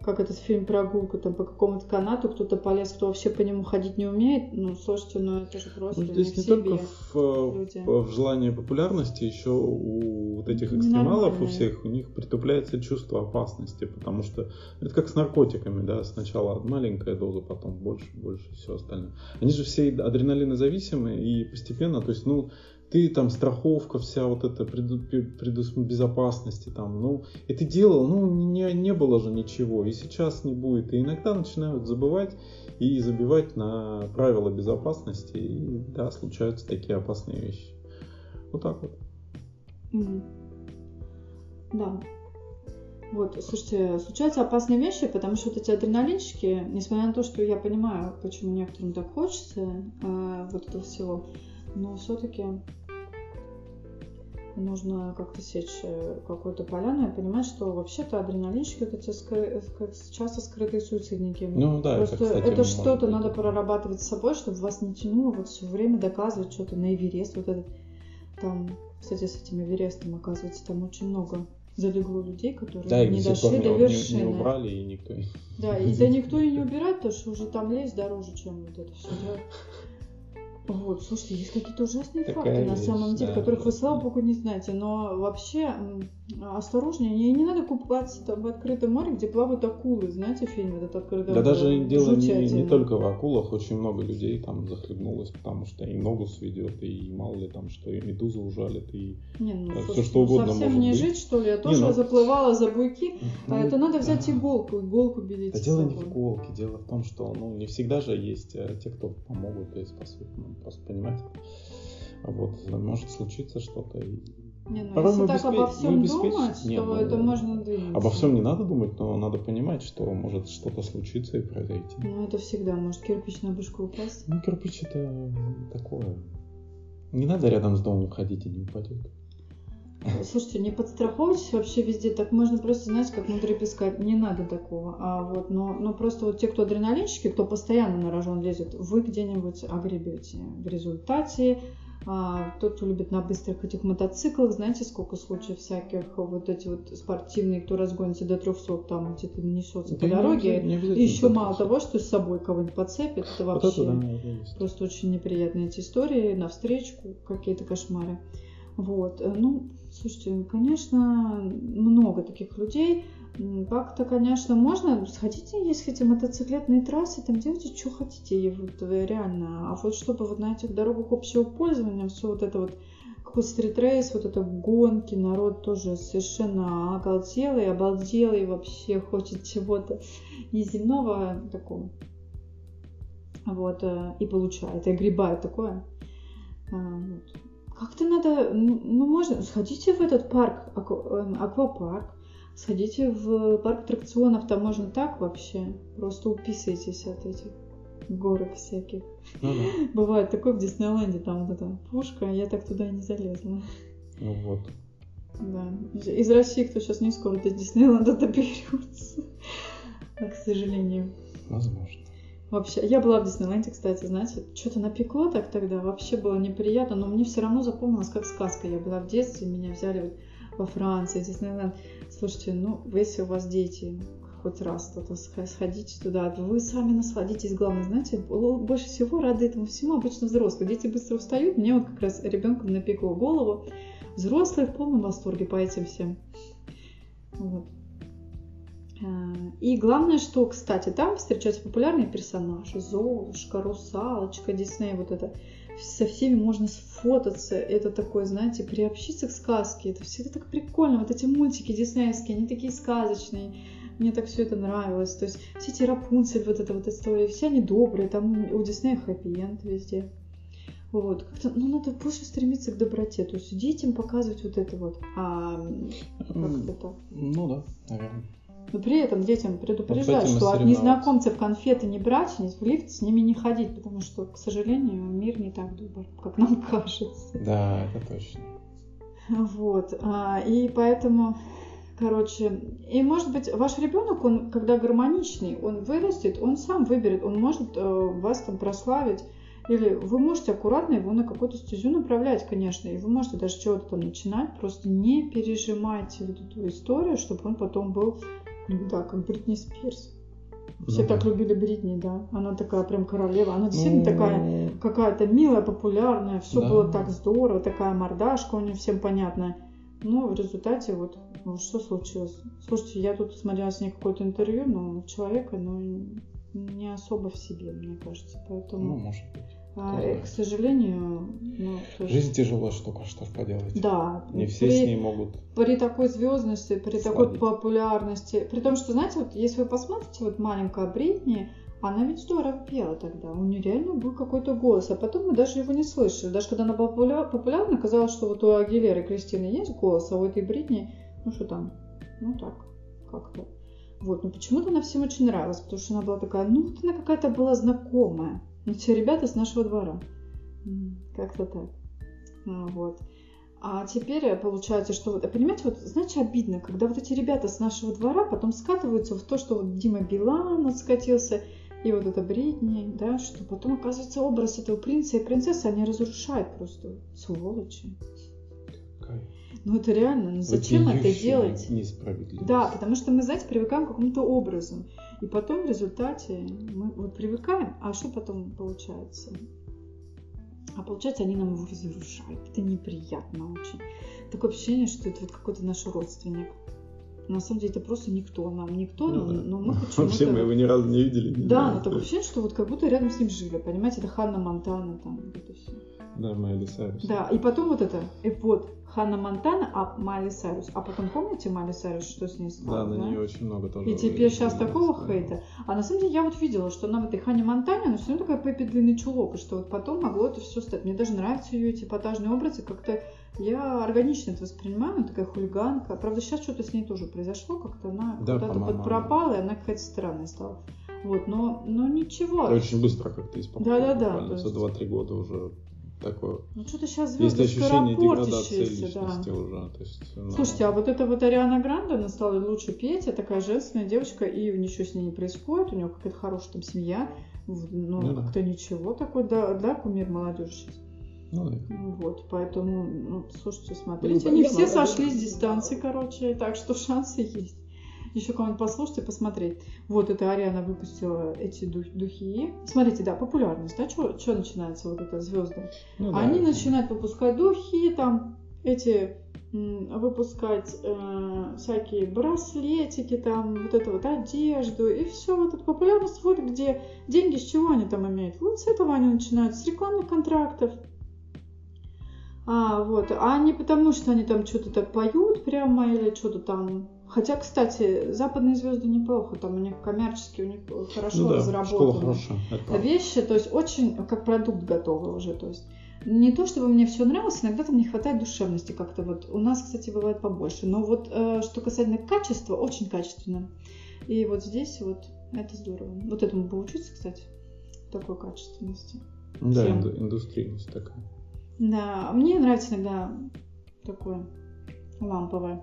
как этот фильм «Прогулка», там по какому-то канату кто-то полез, кто вообще по нему ходить не умеет. Ну, слушайте, ну это же просто ну, Здесь не, не только в, в, в желании популярности, еще у вот этих экстремалов, у всех, у них притупляется чувство опасности, потому что это как с наркотиками, да, сначала маленькая доза, потом больше, больше, все остальное. Они же все адреналинозависимые, и постепенно, то есть, ну, ты там страховка вся вот эта преду, преду, безопасности там, ну, и ты делал, ну, не, не было же ничего, и сейчас не будет, и иногда начинают забывать и забивать на правила безопасности, и да, случаются такие опасные вещи. Вот так вот. Да. Вот, слушайте, случаются опасные вещи, потому что вот эти адреналинчики, несмотря на то, что я понимаю, почему некоторым так хочется э, вот этого всего, но все-таки нужно как-то сечь э, какую-то поляну и понимать, что вообще-то адреналинщики это те скры... часто скрытые суицидники. Ну да, Просто это, кстати, это что-то быть. надо прорабатывать с собой, чтобы вас не тянуло вот все время доказывать что-то на Эверест. Вот этот там, кстати, с этим Эверестом, оказывается, там очень много залегло людей, которые да, не дошли до вершины. Не, не убрали и никто. Да, и да <laughs> никто и не убирает, потому что уже там лезть дороже, чем вот это все делать. Вот, слушайте, есть какие-то ужасные Такая факты вещь, на самом деле, да. которых вы, слава богу, не знаете. Но вообще осторожнее, не, не надо купаться там в открытом море, где плавают акулы. Знаете фильм этот открытый Да даже дело не, не только в акулах, очень много людей там захлебнулось, потому что и ногу сведет, и мало ли там что, и медузу ужалит, и не, ну, все слушай, что угодно совсем может не быть. жить, что ли? Я тоже не, ну... заплывала за буйки, а ну, а это надо взять иголку, иголку берите. Да дело не в иголке, дело в том, что ну, не всегда же есть а, те, кто помогут и спасут. Ну, просто понимаете. Вот, может случиться что-то. Не, ну, Порой если так обеспе... обо всем думать, Нет, то ну, это можно двинуться. Обо всем не надо думать, но надо понимать, что может что-то случиться и произойти. Ну, это всегда может кирпич на башку упасть. Ну, кирпич это такое. Не надо рядом с домом ходить и не упадет. Слушайте, не подстраховывайтесь вообще везде. Так можно просто, знаете, как внутри песка. Не надо такого. А вот, но, но просто вот те, кто адреналинщики, кто постоянно на рожон лезет, вы где-нибудь огребете. В результате а, тот, кто любит на быстрых этих мотоциклах, знаете, сколько случаев всяких, вот эти вот спортивные, кто разгонится до 300, там где-то несется да по дороге. Не, не еще мало того, что с собой кого-нибудь подцепит, это вообще вот это, да, просто очень неприятные эти истории, на встречку, какие-то кошмары. Вот, э, ну, Слушайте, конечно, много таких людей. Как-то, конечно, можно. Сходите, если хотите, мотоциклетные трассы, там делайте, что хотите, вот, э, реально. А вот чтобы вот на этих дорогах общего пользования, все вот это вот какой стрит-рейс, вот это гонки, народ тоже совершенно оголтелый, обалделый, вообще хочет чего-то неземного такого. Вот, э, и получает, и огребает такое. А, вот. Как-то надо, ну, можно, сходите в этот парк, эм, аквапарк, сходите в парк аттракционов, там можно так вообще, просто уписывайтесь от этих горок всяких. Ну, да. <laughs> Бывает такое в Диснейленде, там вот эта пушка, я так туда и не залезла. Ну вот. Да. Из России кто сейчас не скоро до Диснейленда доберется. <laughs> к сожалению. Возможно. Вообще, я была в Диснейленде, кстати, знаете, что-то напекло так тогда, вообще было неприятно, но мне все равно запомнилось как сказка. Я была в детстве, меня взяли вот во Франции, Диснейленд. Слушайте, ну, если у вас дети, хоть раз кто-то сходите туда, вы сами насладитесь, главное, знаете, больше всего рады этому всему обычно взрослые. Дети быстро встают, мне вот как раз ребенком напекло голову. Взрослые в полном восторге по этим всем. Вот. Э, и главное, что, кстати, там встречаются популярные персонажи. Золушка, Русалочка, Дисней, вот это. Со всеми можно сфотаться. Это такое, знаете, приобщиться к сказке. Это всегда так прикольно. Вот эти мультики диснеевские, они такие сказочные. Мне так все это нравилось. То есть все эти Рапунцель, вот эта вот история, все они добрые. Там у Диснея хэппи-энд везде. Вот, как-то, ну, надо больше стремиться к доброте, то есть детям показывать вот это вот, а как-то так. Ну да, наверное. Но при этом детям предупреждать, что от незнакомцев конфеты не брать, в лифт с ними не ходить, потому что, к сожалению, мир не так добр, как нам <laughs> кажется. Да, это точно. Вот. А, и поэтому, короче, и может быть ваш ребенок, он когда гармоничный, он вырастет, он сам выберет, он может э, вас там прославить. Или вы можете аккуратно его на какую-то стезю направлять, конечно, и вы можете даже чего-то там начинать, просто не пережимайте вот эту историю, чтобы он потом был да, как Бритни Спирс. Все ну, так да. любили Бритни, да. Она такая прям королева. Она действительно ну, такая какая-то милая, популярная. Все да. было так здорово, такая мордашка у нее всем понятная. Но в результате вот ну, что случилось? Слушайте, я тут смотрела с ней какое-то интервью, но человека, ну, не особо в себе, мне кажется. Поэтому... Ну, может быть. А, к сожалению, ну, тоже... жизнь тяжелая штука, что ж поделать. Да. Не все при, с ней могут. При такой звездности, при сладить. такой популярности, при том, что знаете, вот если вы посмотрите, вот маленькая Бритни, она ведь здорово пела тогда, у нее реально был какой-то голос, а потом мы даже его не слышали. Даже когда она была популярна, казалось, что вот у Агилеры Кристины есть голос, а у этой Бритни, ну что там, ну так, как-то. Вот, но почему-то она всем очень нравилась, потому что она была такая, ну вот она какая-то была знакомая. Все ребята с нашего двора. Как-то так. А, вот. А теперь получается, что вот, понимаете, вот, знаете, обидно, когда вот эти ребята с нашего двора потом скатываются в то, что вот Дима Билан скатился, и вот это бредни, да, что потом, оказывается, образ этого принца и принцессы, они разрушают просто, сволочи. Ну это реально, ну зачем это делать? Да, потому что мы, знаете, привыкаем к какому-то образу. И потом в результате мы вот привыкаем, а что потом получается? А получается, они нам его разрушают. Это неприятно очень. Такое ощущение, что это вот какой-то наш родственник. На самом деле это просто никто нам, никто, ну, но, да. но мы <laughs> почему-то... Вообще мы его ни разу не видели. Не да, но такое ощущение, что вот как будто рядом с ним жили, понимаете, это Ханна Монтана там, вот это все. Да, Майли Сайрус. Да, и потом вот это, и вот Ханна Монтана, а Майли Сайрус. А потом помните Майли Сайрус, что с ней стало? Да, на да? нее очень много тоже. И теперь сейчас такого да. хейта. А на самом деле я вот видела, что нам этой Ханне Монтане, она все равно такая Пеппи длинный чулок, и что вот потом могло это все стать. Мне даже нравятся ее эти эпатажные образы, как-то я органично это воспринимаю, она такая хулиганка. Правда, сейчас что-то с ней тоже произошло, как-то она да, куда-то подпропала, и она какая-то странная стала. Вот, но, но ничего. Очень быстро как-то исполнилось. Да, да, да. За 2-3 года уже такое. Ну что-то сейчас звезды Есть ощущение деградации личности да. уже. То есть, ну... Слушайте, а вот эта вот Ариана Гранде, она стала лучше петь, а такая женственная девочка, и ничего с ней не происходит, у нее какая-то хорошая там семья, ну, ну как-то да. ничего такое, да, да, кумир молодежи сейчас. Ну, да. Вот, поэтому, ну, слушайте, смотрите, ну, они все сошли с дистанции, короче, так что шансы есть еще кого-нибудь послушать и посмотреть. Вот это Ариана выпустила эти дух, духи. Смотрите, да, популярность, да, что начинается вот это звезды? Ну, да, Они это... начинают выпускать духи, там эти выпускать э, всякие браслетики, там вот эту вот одежду, и все, вот эта популярность, вот где деньги с чего они там имеют. Вот с этого они начинают, с рекламных контрактов. А, вот, а не потому, что они там что-то так поют прямо или что-то там Хотя, кстати, западные звезды неплохо, там у них коммерчески, у них хорошо ну да, разработаны вещи, то есть очень как продукт готовый уже, то есть не то, чтобы мне все нравилось, иногда там не хватает душевности как-то вот. У нас, кстати, бывает побольше, но вот э, что касательно качества, очень качественно. И вот здесь вот это здорово. Вот этому поучиться, кстати, такой качественности. Да, Всем. индустрийность такая. Да, мне нравится иногда такое ламповое.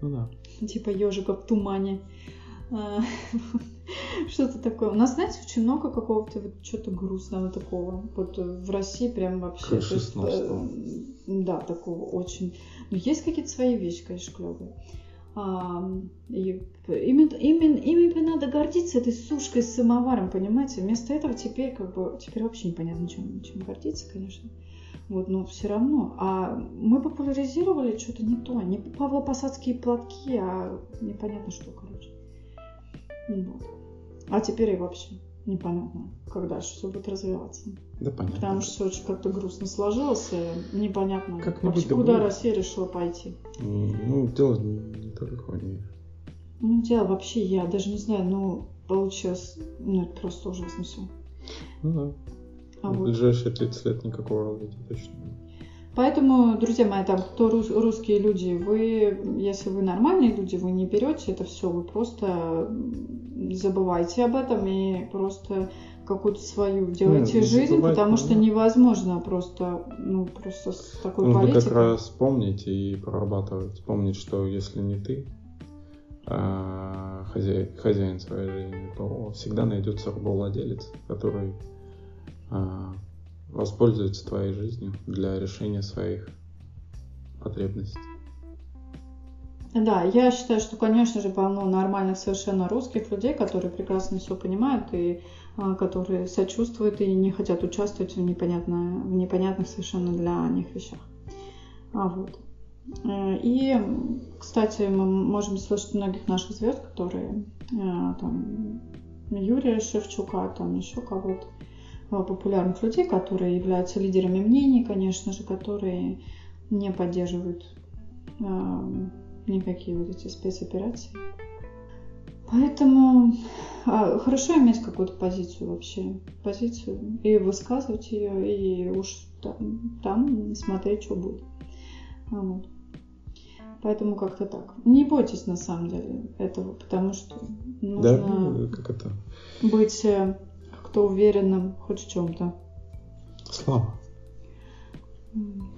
Ну да. Типа ежика в тумане. А, <laughs> что-то такое. У нас, знаете, очень много какого-то вот что-то грустного такого. Вот в России прям вообще. Есть, э, да, такого очень. Но есть какие-то свои вещи, конечно, клевые. А, и именно, именно, именно надо гордиться этой сушкой с самоваром, понимаете? Вместо этого теперь как бы теперь вообще непонятно, чем, чем гордиться, конечно. Вот, но все равно. А мы популяризировали что-то не то. Не павлопосадские платки, а непонятно что, короче. Вот. А теперь и вообще непонятно, как дальше все будет развиваться. Да, понятно. Потому что все очень как-то грустно сложилось, и непонятно, как вообще, куда будет. Россия решила пойти. Ну, дело не только в ней. Ну, дело вообще, я даже не знаю, ну, получилось, ну, это просто ужасно все. Ну да. А в вот. ближайшие 30 лет никакого развития точно нет. Поэтому, друзья мои, там, кто рус, русские люди, вы, если вы нормальные люди, вы не берете это все, вы просто забывайте об этом и просто какую-то свою делайте ну, жизнь, потому что невозможно просто, ну, просто с такой Нужно политикой. как раз вспомнить и прорабатывать. Вспомнить, что если не ты, а хозяин, хозяин своей жизни, то всегда найдется рабовладелец, который воспользуется твоей жизнью для решения своих потребностей. Да, я считаю, что, конечно же, полно нормальных совершенно русских людей, которые прекрасно все понимают и а, которые сочувствуют и не хотят участвовать в, непонятно, в непонятных совершенно для них вещах. А, вот. Э, и, кстати, мы можем слышать многих наших звезд, которые э, там Юрия Шевчука, там еще кого-то, популярных людей, которые являются лидерами мнений, конечно же, которые не поддерживают э, никакие вот эти спецоперации. Поэтому э, хорошо иметь какую-то позицию вообще, позицию и высказывать ее, и уж там, там смотреть, что будет. Вот. Поэтому как-то так. Не бойтесь на самом деле этого, потому что нужно да, как это? быть э, кто уверенным хоть в чем-то. Слава.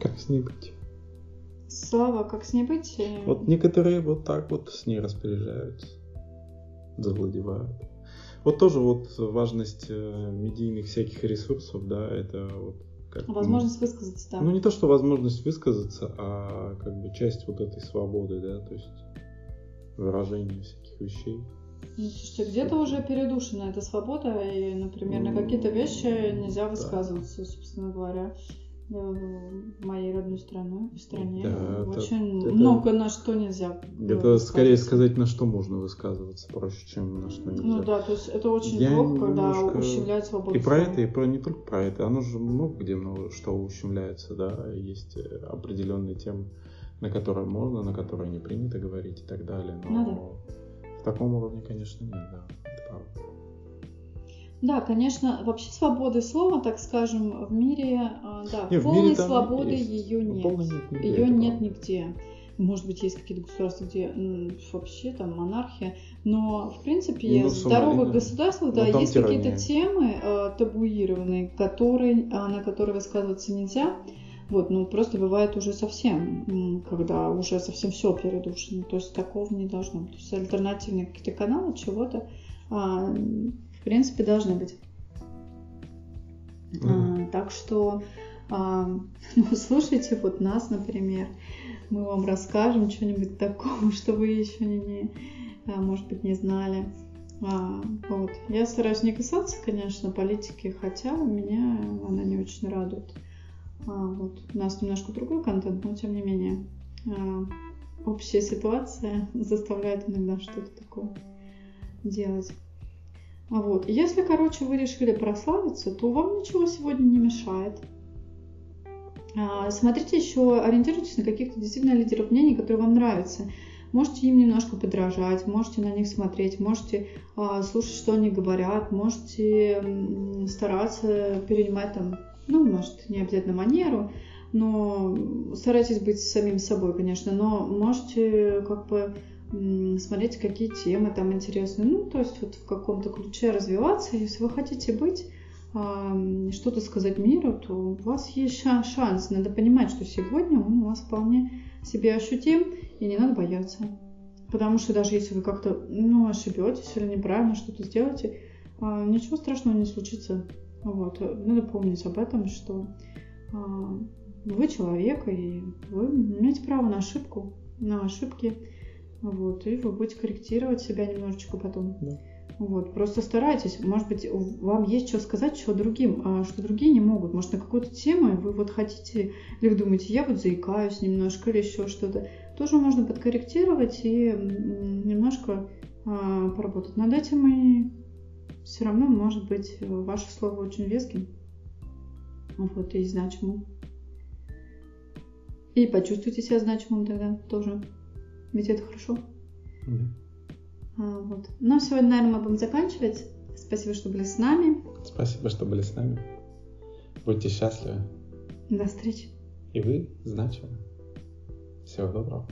Как с ней быть? Слава, как с ней быть? Вот некоторые вот так вот с ней распоряжаются, завладевают. Вот тоже вот важность э, медийных всяких ресурсов, да, это вот как, возможность ну, высказаться, да. Ну не то, что возможность высказаться, а как бы часть вот этой свободы, да, то есть выражение всяких вещей. Ну, слушайте, где-то уже передушена эта свобода, и, например, на какие-то вещи нельзя высказываться, собственно говоря в моей родной стране, в стране. Да, Очень это, много это, на что нельзя. Это скорее сказать, на что можно высказываться, проще, чем на что нельзя. Ну да, то есть это очень Я плохо, когда немножко... ущемляет свободу. И про это, и про не только про это. Оно же много где много что ущемляется, да. Есть э, определенные темы, на которые можно, на которые не принято говорить и так далее. Но ну, да. Таком уровне, конечно, нет, да. Это правда. Да, конечно, вообще свободы слова, так скажем, в мире, а, да, нет, полной мире свободы ее нет. нет нигде, ее нет нигде. Может быть, есть какие-то государства, где вообще там монархия, но в принципе ну, в здоровых государствах, да, есть какие-то темы э, табуированные, которые, а, на которые высказываться нельзя. Вот, ну просто бывает уже совсем, когда уже совсем все передушено. То есть такого не должно быть. То есть альтернативные какие-то каналы чего-то а, принципе, должны быть. Mm. А, так что а, <laughs> ну, слушайте вот нас, например, мы вам расскажем что-нибудь такого, <laughs> что вы еще не, не а, может быть, не знали. А, вот. Я стараюсь не касаться, конечно, политики, хотя меня она не очень радует. А, вот. У нас немножко другой контент, но тем не менее а, общая ситуация <laughs> заставляет иногда что-то такое делать. Вот. Если, короче, вы решили прославиться, то вам ничего сегодня не мешает. А, смотрите еще, ориентируйтесь на каких-то действительно лидеров мнений, которые вам нравятся. Можете им немножко подражать, можете на них смотреть, можете а, слушать, что они говорят, можете стараться перенимать там, ну, может, не обязательно манеру, но старайтесь быть самим собой, конечно, но можете как бы смотреть, какие темы там интересны. Ну, то есть вот в каком-то ключе развиваться. Если вы хотите быть, что-то сказать миру, то у вас есть шанс. Надо понимать, что сегодня он у вас вполне себе ощутим, и не надо бояться. Потому что даже если вы как-то ну, ошибетесь или неправильно что-то сделаете, а, ничего страшного не случится. Вот. Надо помнить об этом, что а, вы человек, и вы имеете право на ошибку, на ошибки. Вот, и вы будете корректировать себя немножечко потом. Да. Вот, просто старайтесь, может быть, вам есть что сказать, что другим, а что другие не могут. Может, на какую-то тему вы вот хотите, или вы думаете, я вот заикаюсь немножко, или еще что-то. Тоже можно подкорректировать и немножко а, поработать над этим, и все равно может быть ваше слово очень веским. Вот, и значимым. И почувствуйте себя значимым тогда тоже. Ведь это хорошо. Mm. А, вот. Ну, сегодня, наверное, мы будем заканчивать. Спасибо, что были с нами. Спасибо, что были с нами. Будьте счастливы. До встречи. И вы значимы. Всего доброго.